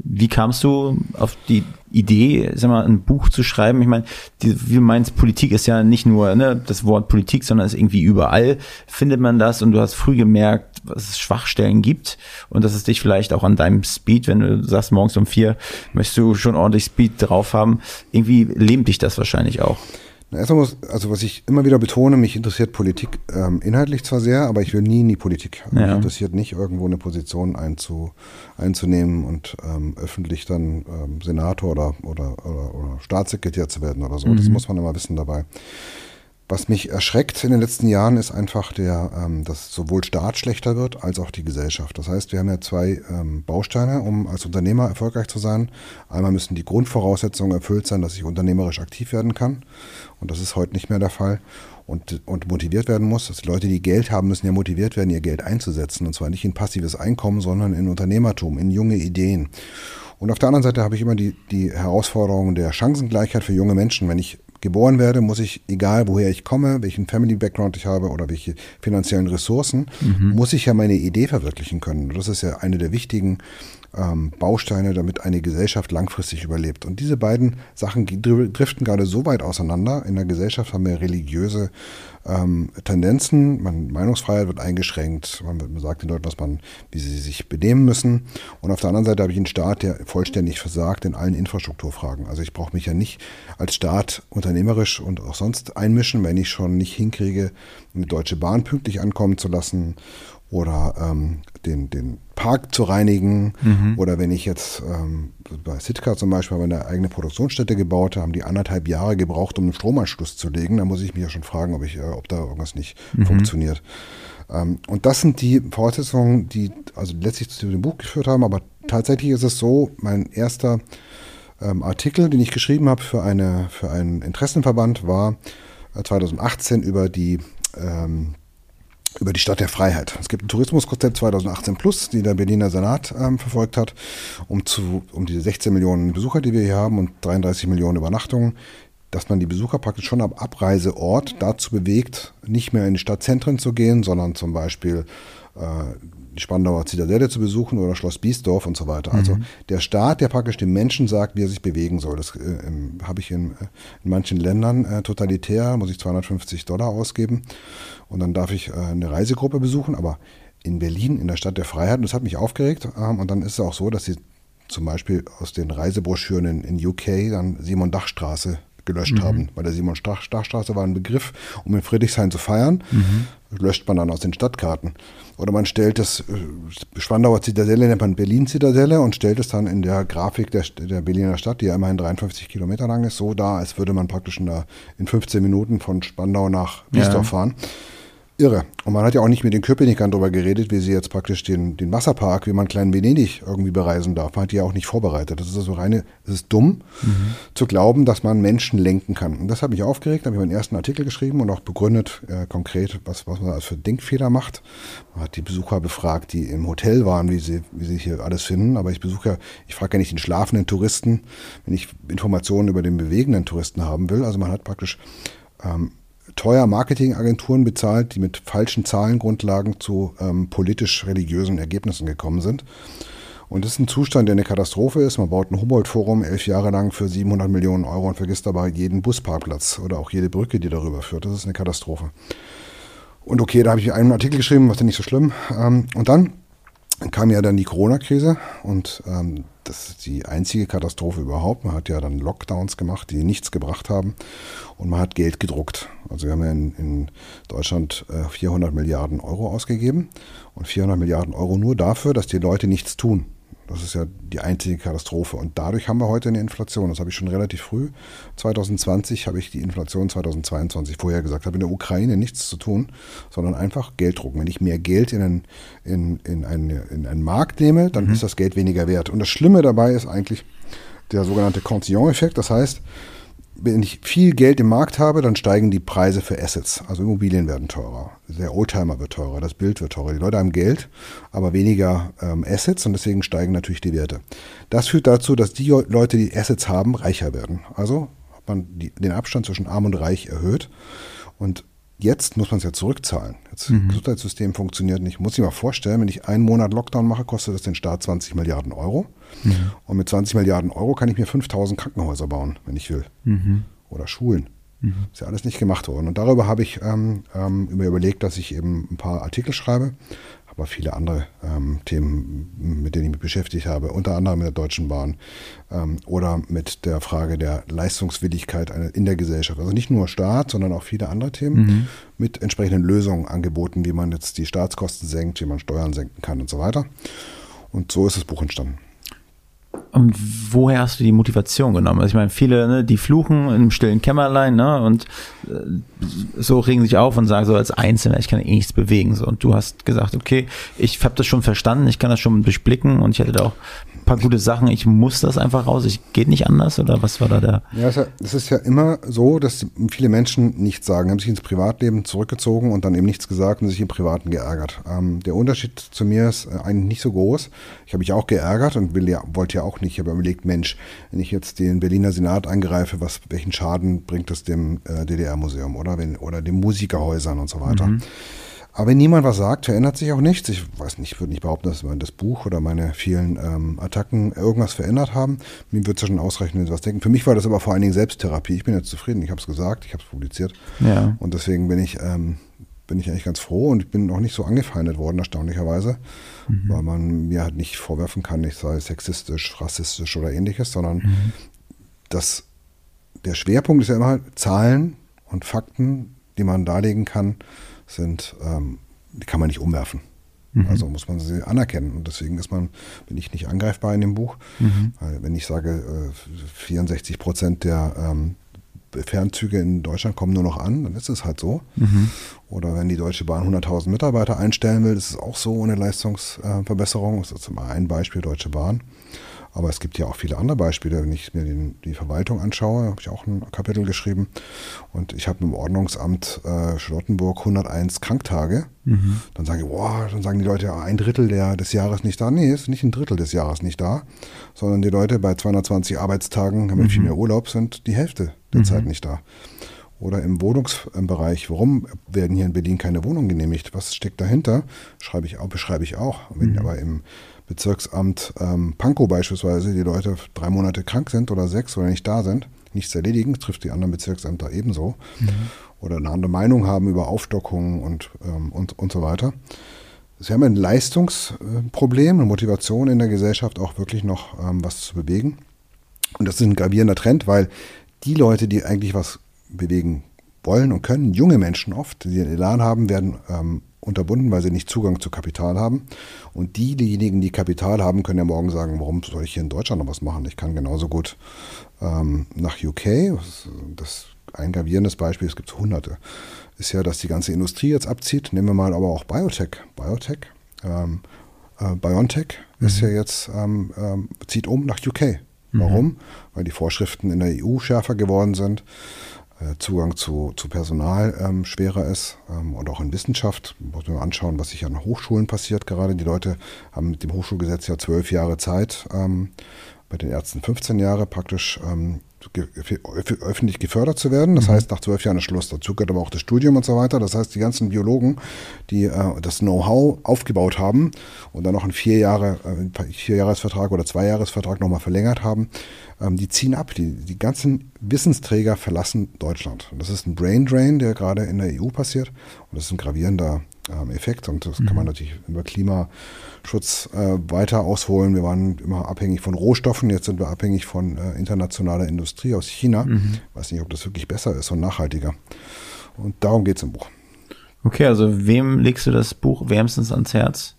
Wie kamst du auf die Idee, sag mal, ein Buch zu schreiben? Ich meine, wie du meinst, Politik ist ja nicht nur ne, das Wort Politik, sondern ist irgendwie überall findet man das und du hast früh gemerkt, was es Schwachstellen gibt und dass es dich vielleicht auch an deinem Speed, wenn du sagst, morgens um vier möchtest du schon ordentlich Speed drauf haben, irgendwie lähmt dich das wahrscheinlich auch. Erstmal muss, also was ich immer wieder betone, mich interessiert Politik ähm, inhaltlich zwar sehr, aber ich will nie in die Politik. Also ja. Mich interessiert nicht, irgendwo eine Position einzu, einzunehmen und ähm, öffentlich dann ähm, Senator oder, oder, oder, oder, Staatssekretär zu werden oder so. Mhm. Das muss man immer wissen dabei. Was mich erschreckt in den letzten Jahren ist einfach der, ähm, dass sowohl Staat schlechter wird als auch die Gesellschaft. Das heißt, wir haben ja zwei ähm, Bausteine, um als Unternehmer erfolgreich zu sein. Einmal müssen die Grundvoraussetzungen erfüllt sein, dass ich unternehmerisch aktiv werden kann. Und das ist heute nicht mehr der Fall. Und, und motiviert werden muss. Dass die Leute, die Geld haben, müssen ja motiviert werden, ihr Geld einzusetzen. Und zwar nicht in passives Einkommen, sondern in Unternehmertum, in junge Ideen. Und auf der anderen Seite habe ich immer die, die Herausforderung der Chancengleichheit für junge Menschen. Wenn ich geboren werde, muss ich, egal woher ich komme, welchen Family Background ich habe oder welche finanziellen Ressourcen, mhm. muss ich ja meine Idee verwirklichen können. Das ist ja eine der wichtigen ähm, Bausteine, damit eine Gesellschaft langfristig überlebt. Und diese beiden Sachen driften gerade so weit auseinander. In der Gesellschaft haben wir religiöse ähm, Tendenzen. Man, Meinungsfreiheit wird eingeschränkt. Man, man sagt den Leuten, was man, wie sie sich benehmen müssen. Und auf der anderen Seite habe ich einen Staat, der vollständig versagt in allen Infrastrukturfragen. Also ich brauche mich ja nicht als Staat unternehmerisch und auch sonst einmischen, wenn ich schon nicht hinkriege, eine Deutsche Bahn pünktlich ankommen zu lassen oder ähm, den, den Park zu reinigen. Mhm. Oder wenn ich jetzt ähm, bei Sitka zum Beispiel haben eine eigene Produktionsstätte gebaut, haben die anderthalb Jahre gebraucht, um einen Stromanschluss zu legen. Da muss ich mich ja schon fragen, ob, ich, äh, ob da irgendwas nicht mhm. funktioniert. Ähm, und das sind die Voraussetzungen, die also letztlich zu dem Buch geführt haben. Aber tatsächlich ist es so, mein erster ähm, Artikel, den ich geschrieben habe für, eine, für einen Interessenverband, war 2018 äh, über die ähm, über die Stadt der Freiheit. Es gibt ein Tourismuskonzept 2018 Plus, die der Berliner Senat ähm, verfolgt hat, um, zu, um diese 16 Millionen Besucher, die wir hier haben und 33 Millionen Übernachtungen, dass man die Besucher praktisch schon am Abreiseort dazu bewegt, nicht mehr in die Stadtzentren zu gehen, sondern zum Beispiel äh, die Spandauer Zitadelle zu besuchen oder Schloss Biesdorf und so weiter. Also mhm. der Staat, der praktisch dem Menschen sagt, wie er sich bewegen soll. Das äh, habe ich in, in, manchen Ländern äh, totalitär, muss ich 250 Dollar ausgeben und dann darf ich äh, eine Reisegruppe besuchen, aber in Berlin, in der Stadt der Freiheit, und das hat mich aufgeregt. Ähm, und dann ist es auch so, dass sie zum Beispiel aus den Reisebroschüren in, in UK dann Simon Dachstraße gelöscht mhm. haben. Bei der Simon Dachstraße war ein Begriff, um in Friedrichshain zu feiern. Mhm. Löscht man dann aus den Stadtkarten. Oder man stellt das äh, Spandauer Zitadelle, nennt man Berlin-Zitadelle und stellt es dann in der Grafik der, der Berliner Stadt, die ja immerhin 53 Kilometer lang ist, so da, als würde man praktisch in, der, in 15 Minuten von Spandau nach Biesdorf ja. fahren irre. Und man hat ja auch nicht mit den Köpenickern darüber geredet, wie sie jetzt praktisch den, den Wasserpark, wie man kleinen Venedig irgendwie bereisen darf. Man hat die ja auch nicht vorbereitet. Das ist also reine, es ist dumm, mhm. zu glauben, dass man Menschen lenken kann. Und das hat mich aufgeregt, da habe ich meinen ersten Artikel geschrieben und auch begründet, äh, konkret, was, was man als für Denkfehler macht. Man hat die Besucher befragt, die im Hotel waren, wie sie, wie sie hier alles finden. Aber ich besuche ja, ich frage ja nicht den schlafenden Touristen, wenn ich Informationen über den bewegenden Touristen haben will. Also man hat praktisch ähm, teuer Marketingagenturen bezahlt, die mit falschen Zahlengrundlagen zu ähm, politisch-religiösen Ergebnissen gekommen sind. Und das ist ein Zustand, der eine Katastrophe ist. Man baut ein Humboldt-Forum elf Jahre lang für 700 Millionen Euro und vergisst dabei jeden Busparkplatz oder auch jede Brücke, die darüber führt. Das ist eine Katastrophe. Und okay, da habe ich einen Artikel geschrieben, was ja nicht so schlimm. Ähm, und dann kam ja dann die Corona-Krise und ähm, das ist die einzige Katastrophe überhaupt. Man hat ja dann Lockdowns gemacht, die nichts gebracht haben und man hat Geld gedruckt. Also wir haben ja in, in Deutschland äh, 400 Milliarden Euro ausgegeben und 400 Milliarden Euro nur dafür, dass die Leute nichts tun. Das ist ja die einzige Katastrophe. Und dadurch haben wir heute eine Inflation. Das habe ich schon relativ früh. 2020 habe ich die Inflation 2022 vorher gesagt. Habe in der Ukraine nichts zu tun, sondern einfach Geld drucken. Wenn ich mehr Geld in einen, in, in einen, in einen Markt nehme, dann mhm. ist das Geld weniger wert. Und das Schlimme dabei ist eigentlich der sogenannte Cantillon-Effekt. Das heißt, wenn ich viel Geld im Markt habe, dann steigen die Preise für Assets. Also Immobilien werden teurer. Der Oldtimer wird teurer, das Bild wird teurer. Die Leute haben Geld, aber weniger ähm, Assets und deswegen steigen natürlich die Werte. Das führt dazu, dass die Leute, die Assets haben, reicher werden. Also hat man die, den Abstand zwischen arm und reich erhöht. Und Jetzt muss man es ja zurückzahlen. Das mhm. Gesundheitssystem funktioniert nicht. Ich muss sich mal vorstellen, wenn ich einen Monat Lockdown mache, kostet das den Staat 20 Milliarden Euro. Mhm. Und mit 20 Milliarden Euro kann ich mir 5000 Krankenhäuser bauen, wenn ich will. Mhm. Oder Schulen. Mhm. Ist ja alles nicht gemacht worden. Und darüber habe ich ähm, ähm, überlegt, dass ich eben ein paar Artikel schreibe aber viele andere ähm, Themen, mit denen ich mich beschäftigt habe, unter anderem mit der Deutschen Bahn ähm, oder mit der Frage der Leistungswilligkeit in der Gesellschaft. Also nicht nur Staat, sondern auch viele andere Themen mhm. mit entsprechenden Lösungen angeboten, wie man jetzt die Staatskosten senkt, wie man Steuern senken kann und so weiter. Und so ist das Buch entstanden. Und woher hast du die Motivation genommen? Also ich meine, viele, ne, die fluchen im stillen Kämmerlein, ne, und äh, so regen sich auf und sagen so als Einzelner, ich kann eh nichts bewegen. So. Und du hast gesagt, okay, ich habe das schon verstanden, ich kann das schon durchblicken und ich hätte da auch ein paar gute Sachen, ich muss das einfach raus, ich geht nicht anders oder was war da der? Ja, es ist ja, immer so, dass viele Menschen nichts sagen, haben sich ins Privatleben zurückgezogen und dann eben nichts gesagt und sich im Privaten geärgert. Ähm, der Unterschied zu mir ist äh, eigentlich nicht so groß. Ich habe mich auch geärgert und will ja, wollte ja auch nicht. Ich habe überlegt, Mensch, wenn ich jetzt den Berliner Senat angreife, was, welchen Schaden bringt das dem äh, DDR-Museum oder, wenn, oder den Musikerhäusern und so weiter. Mhm. Aber wenn niemand was sagt, verändert sich auch nichts. Ich weiß nicht, ich würde nicht behaupten, dass das Buch oder meine vielen ähm, Attacken irgendwas verändert haben. Mir wird es ja schon ausreichen, wenn sie was denken. Für mich war das aber vor allen Dingen Selbsttherapie. Ich bin jetzt zufrieden. Ich habe es gesagt, ich habe es publiziert. Ja. Und deswegen bin ich, ähm, bin ich eigentlich ganz froh und ich bin auch nicht so angefeindet worden, erstaunlicherweise, mhm. weil man mir halt nicht vorwerfen kann, ich sei sexistisch, rassistisch oder ähnliches, sondern mhm. das, der Schwerpunkt ist ja immer Zahlen und Fakten, die man darlegen kann sind, ähm, die kann man nicht umwerfen. Mhm. Also muss man sie anerkennen. Und deswegen ist man, bin ich nicht angreifbar in dem Buch. Mhm. Weil wenn ich sage, äh, 64 Prozent der ähm, Fernzüge in Deutschland kommen nur noch an, dann ist es halt so. Mhm. Oder wenn die Deutsche Bahn 100.000 Mitarbeiter einstellen will, ist es auch so ohne Leistungsverbesserung. Das ist mal ein Beispiel Deutsche Bahn. Aber es gibt ja auch viele andere Beispiele. Wenn ich mir den, die Verwaltung anschaue, habe ich auch ein Kapitel geschrieben. Und ich habe im Ordnungsamt äh, Charlottenburg 101 Kranktage. Mhm. Dann sage ich, boah, dann sagen die Leute, ja, ein Drittel der, des Jahres nicht da. Nee, ist nicht ein Drittel des Jahres nicht da, sondern die Leute bei 220 Arbeitstagen haben mhm. viel mehr Urlaub, sind die Hälfte der mhm. Zeit nicht da. Oder im Wohnungsbereich, warum werden hier in Berlin keine Wohnungen genehmigt? Was steckt dahinter? Schreibe ich auch, beschreibe ich auch. Wenn mhm. aber im Bezirksamt ähm, Pankow beispielsweise die Leute drei Monate krank sind oder sechs oder nicht da sind, nichts erledigen, trifft die anderen Bezirksämter ebenso. Mhm. Oder eine andere Meinung haben über Aufstockungen und, ähm, und, und so weiter. Sie haben ein Leistungsproblem, eine Motivation in der Gesellschaft auch wirklich noch ähm, was zu bewegen. Und das ist ein gravierender Trend, weil die Leute, die eigentlich was bewegen wollen und können, junge Menschen oft, die den Elan haben, werden ähm, unterbunden, weil sie nicht Zugang zu Kapital haben. Und die, diejenigen, die Kapital haben, können ja morgen sagen, warum soll ich hier in Deutschland noch was machen? Ich kann genauso gut ähm, nach UK. Das ein gravierendes Beispiel, es gibt hunderte, ist ja, dass die ganze Industrie jetzt abzieht. Nehmen wir mal aber auch Biotech. Biotech, ähm, äh, BioNTech mhm. ist ja jetzt, ähm, ähm, zieht um nach UK. Warum? Mhm. Weil die Vorschriften in der EU schärfer geworden sind. Äh, Zugang zu, zu Personal ähm, schwerer ist ähm, und auch in Wissenschaft. Muss man anschauen, was sich an Hochschulen passiert. Gerade die Leute haben mit dem Hochschulgesetz ja zwölf Jahre Zeit, ähm, bei den Ärzten 15 Jahre praktisch ähm, öffentlich gefördert zu werden. Das mhm. heißt, nach zwölf Jahren ist Schluss. Dazu gehört aber auch das Studium und so weiter. Das heißt, die ganzen Biologen, die äh, das Know-how aufgebaut haben und dann noch einen vier Jahre, äh, Vierjahresvertrag oder Zweijahresvertrag nochmal verlängert haben, ähm, die ziehen ab. Die, die ganzen Wissenssträger verlassen Deutschland. Und das ist ein Brain Drain, der gerade in der EU passiert. Und das ist ein gravierender ähm, Effekt. Und das mhm. kann man mhm. natürlich über Klimaschutz äh, weiter ausholen. Wir waren immer abhängig von Rohstoffen, jetzt sind wir abhängig von äh, internationaler Industrie aus China. Mhm. Ich weiß nicht, ob das wirklich besser ist und nachhaltiger. Und darum geht es im Buch. Okay, also wem legst du das Buch wärmstens ans Herz?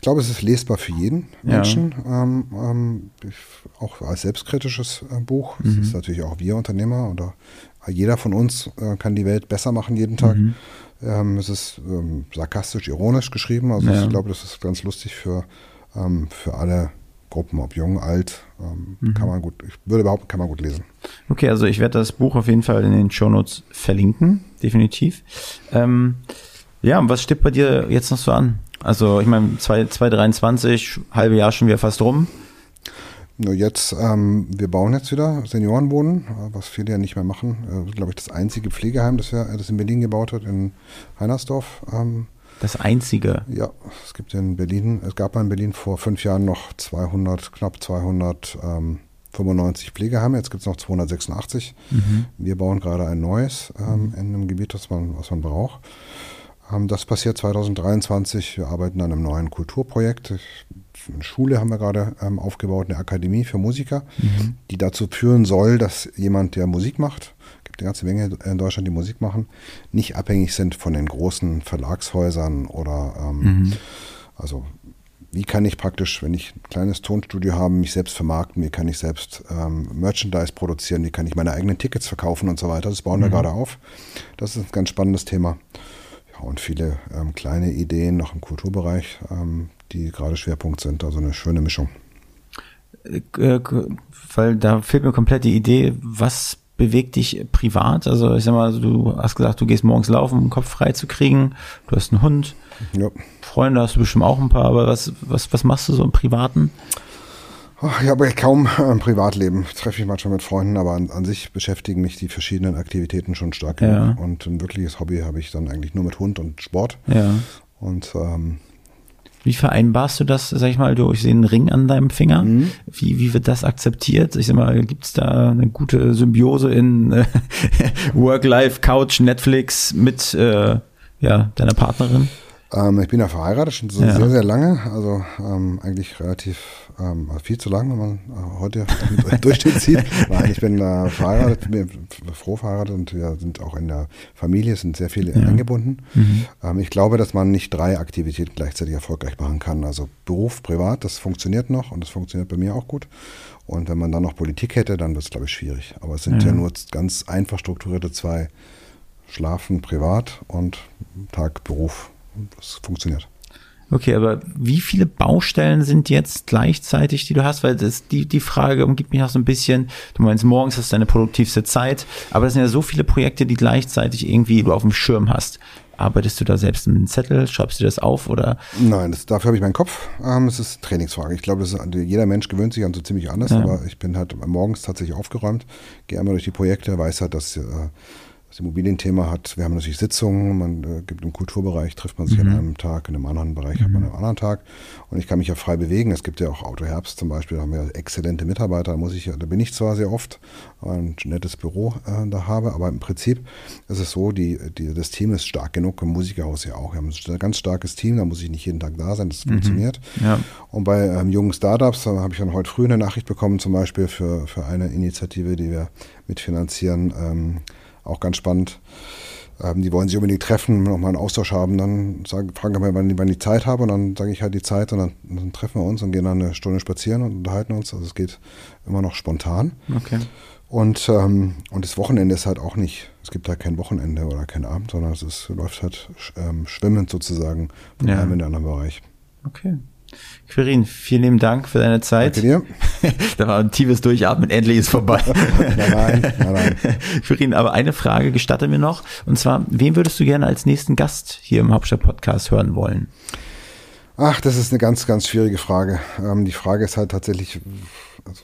Ich glaube, es ist lesbar für jeden Menschen. Ja. Ähm, ähm, auch als selbstkritisches äh, Buch. Es mhm. ist natürlich auch wir Unternehmer oder jeder von uns äh, kann die Welt besser machen jeden Tag. Mhm. Ähm, es ist ähm, sarkastisch, ironisch geschrieben. Also ja. ich glaube, das ist ganz lustig für, ähm, für alle Gruppen, ob jung, alt, ähm, mhm. kann man gut, ich würde behaupten, kann man gut lesen. Okay, also ich werde das Buch auf jeden Fall in den Shownotes verlinken, definitiv. Ähm, ja, und was steht bei dir jetzt noch so an? Also ich meine, 2023, halbe Jahr schon wieder fast rum. Nur jetzt, ähm, wir bauen jetzt wieder Seniorenwohnen, äh, was viele ja nicht mehr machen. Äh, Glaube ich, das einzige Pflegeheim, das, ja, das in Berlin gebaut wird, in Heinersdorf. Ähm, das einzige? Ja, es gibt in Berlin, es gab in Berlin vor fünf Jahren noch 200, knapp 295 ähm, Pflegeheime, jetzt gibt es noch 286. Mhm. Wir bauen gerade ein neues ähm, in einem Gebiet, das man, was man braucht. Ähm, das passiert 2023. Wir arbeiten an einem neuen Kulturprojekt eine Schule haben wir gerade ähm, aufgebaut, eine Akademie für Musiker, mhm. die dazu führen soll, dass jemand, der Musik macht, gibt eine ganze Menge in Deutschland, die Musik machen, nicht abhängig sind von den großen Verlagshäusern oder ähm, mhm. also wie kann ich praktisch, wenn ich ein kleines Tonstudio habe, mich selbst vermarkten, wie kann ich selbst ähm, Merchandise produzieren, wie kann ich meine eigenen Tickets verkaufen und so weiter. Das bauen wir gerade auf. Das ist ein ganz spannendes Thema. Und viele ähm, kleine Ideen noch im Kulturbereich, ähm, die gerade Schwerpunkt sind. Also eine schöne Mischung. Äh, weil da fehlt mir komplett die Idee, was bewegt dich privat? Also ich sag mal, du hast gesagt, du gehst morgens laufen, um den Kopf frei zu kriegen. Du hast einen Hund. Ja. Freunde hast du bestimmt auch ein paar, aber was, was, was machst du so im Privaten? Ich habe kaum ein Privatleben. Ich treffe mich manchmal mit Freunden, aber an, an sich beschäftigen mich die verschiedenen Aktivitäten schon stark. Ja. Und ein wirkliches Hobby habe ich dann eigentlich nur mit Hund und Sport. Ja. Und ähm, Wie vereinbarst du das, sag ich mal, du, ich sehe einen Ring an deinem Finger. Wie, wie wird das akzeptiert? Ich sag mal, gibt es da eine gute Symbiose in äh, Work-Life, Couch, Netflix mit äh, ja, deiner Partnerin? Ähm, ich bin ja verheiratet schon so Ja. sehr, sehr lange. Also ähm, eigentlich relativ ähm, viel zu lang, wenn man äh, heute Durchschnitt sieht. Nein, ich bin äh, verheiratet, bin froh verheiratet und wir sind auch in der Familie, sind sehr viele eingebunden. Ähm, ich glaube, dass man nicht drei Aktivitäten gleichzeitig erfolgreich machen kann. Also Beruf, Privat, das funktioniert noch und das funktioniert bei mir auch gut. Und wenn man dann noch Politik hätte, dann wird es, glaube ich, schwierig. Aber es sind ja, nur ganz einfach strukturierte zwei Schlafen privat und Tag Beruf. Das funktioniert. Okay, aber wie viele Baustellen sind jetzt gleichzeitig, die du hast? Weil das, die, die Frage umgibt mich auch so ein bisschen. Du meinst, morgens ist deine produktivste Zeit, aber das sind ja so viele Projekte, die gleichzeitig irgendwie du auf dem Schirm hast. Arbeitest du da selbst einen Zettel? Schreibst du das auf oder? Nein, das, dafür habe ich meinen Kopf. Ähm, es ist Trainingsfrage. Ich glaube, ist, jeder Mensch gewöhnt sich an so ziemlich anders, Ja. aber ich bin halt morgens tatsächlich aufgeräumt, gehe einmal durch die Projekte, weiß halt, dass äh, das Immobilienthema hat. Wir haben natürlich Sitzungen, man äh, gibt im Kulturbereich, trifft man sich an einem Tag, in einem anderen Bereich hat man einen anderen Tag. Und ich kann mich ja frei bewegen. Es gibt ja auch Autoherbst zum Beispiel, da haben wir exzellente Mitarbeiter, da muss ich, ja- da bin ich zwar sehr oft, weil ich ein nettes Büro äh, da habe, aber im Prinzip ist es so, die, die, das Team ist stark genug, im Musikhaus ja auch. Wir haben ein ganz starkes Team, da muss ich nicht jeden Tag da sein, das funktioniert. Ja. Und bei ähm, jungen Startups da habe ich dann heute früh eine Nachricht bekommen, zum Beispiel für, für eine Initiative, die wir mitfinanzieren. Ähm, auch ganz spannend. Ähm, die wollen sich unbedingt treffen, nochmal einen Austausch haben. Dann sagen, fragen wir, wann, wann die Zeit haben. Und dann sage ich halt die Zeit und dann, dann treffen wir uns und gehen dann eine Stunde spazieren und unterhalten uns. Also es geht immer noch spontan. Okay. Und, ähm, und das Wochenende ist halt auch nicht, es gibt halt kein Wochenende oder kein Abend, sondern es ist, läuft halt sch- ähm, schwimmend sozusagen von Ja. einem in den anderen Bereich. Okay. Quirin, vielen lieben Dank für deine Zeit. Danke dir. da war ein tiefes Durchatmen, endlich ist vorbei. Nein, nein, nein. Quirin, aber eine Frage gestatte mir noch. Und zwar, wen würdest du gerne als nächsten Gast hier im Hauptstadt-Podcast hören wollen? Ach, das ist eine ganz, ganz schwierige Frage. Ähm, die Frage ist halt tatsächlich, also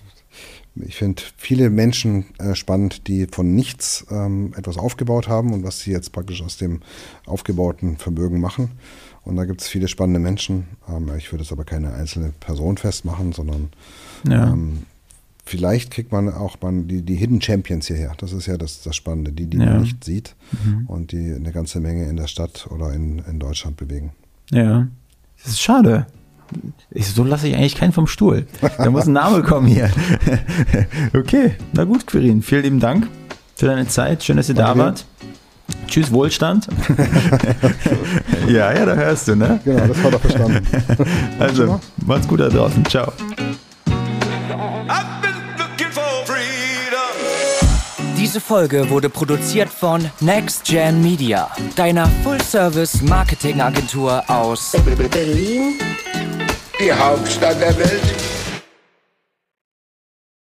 ich finde viele Menschen äh, spannend, die von nichts ähm, etwas aufgebaut haben und was sie jetzt praktisch aus dem aufgebauten Vermögen machen. Und da gibt es viele spannende Menschen. Ähm, ich würde es aber keine einzelne Person festmachen, sondern Ja. ähm, vielleicht kriegt man auch man die, die Hidden Champions hierher. Das ist ja das, das Spannende, die, die Ja. man nicht sieht und die eine ganze Menge in der Stadt oder in, in Deutschland bewegen. Ja. Das ist schade. Ich, so lasse ich eigentlich keinen vom Stuhl. Da muss ein Name kommen hier. okay, na gut, Quirin. Vielen lieben Dank für deine Zeit. Schön, dass ihr da Danke dir. wart. Tschüss, Wohlstand. ja, ja, da hörst du, ne? Genau, das hat er verstanden. Also, macht's gut da draußen. Ciao. Diese Folge wurde produziert von Next Gen Media, deiner Full-Service-Marketing-Agentur aus Die Hauptstadt der Welt.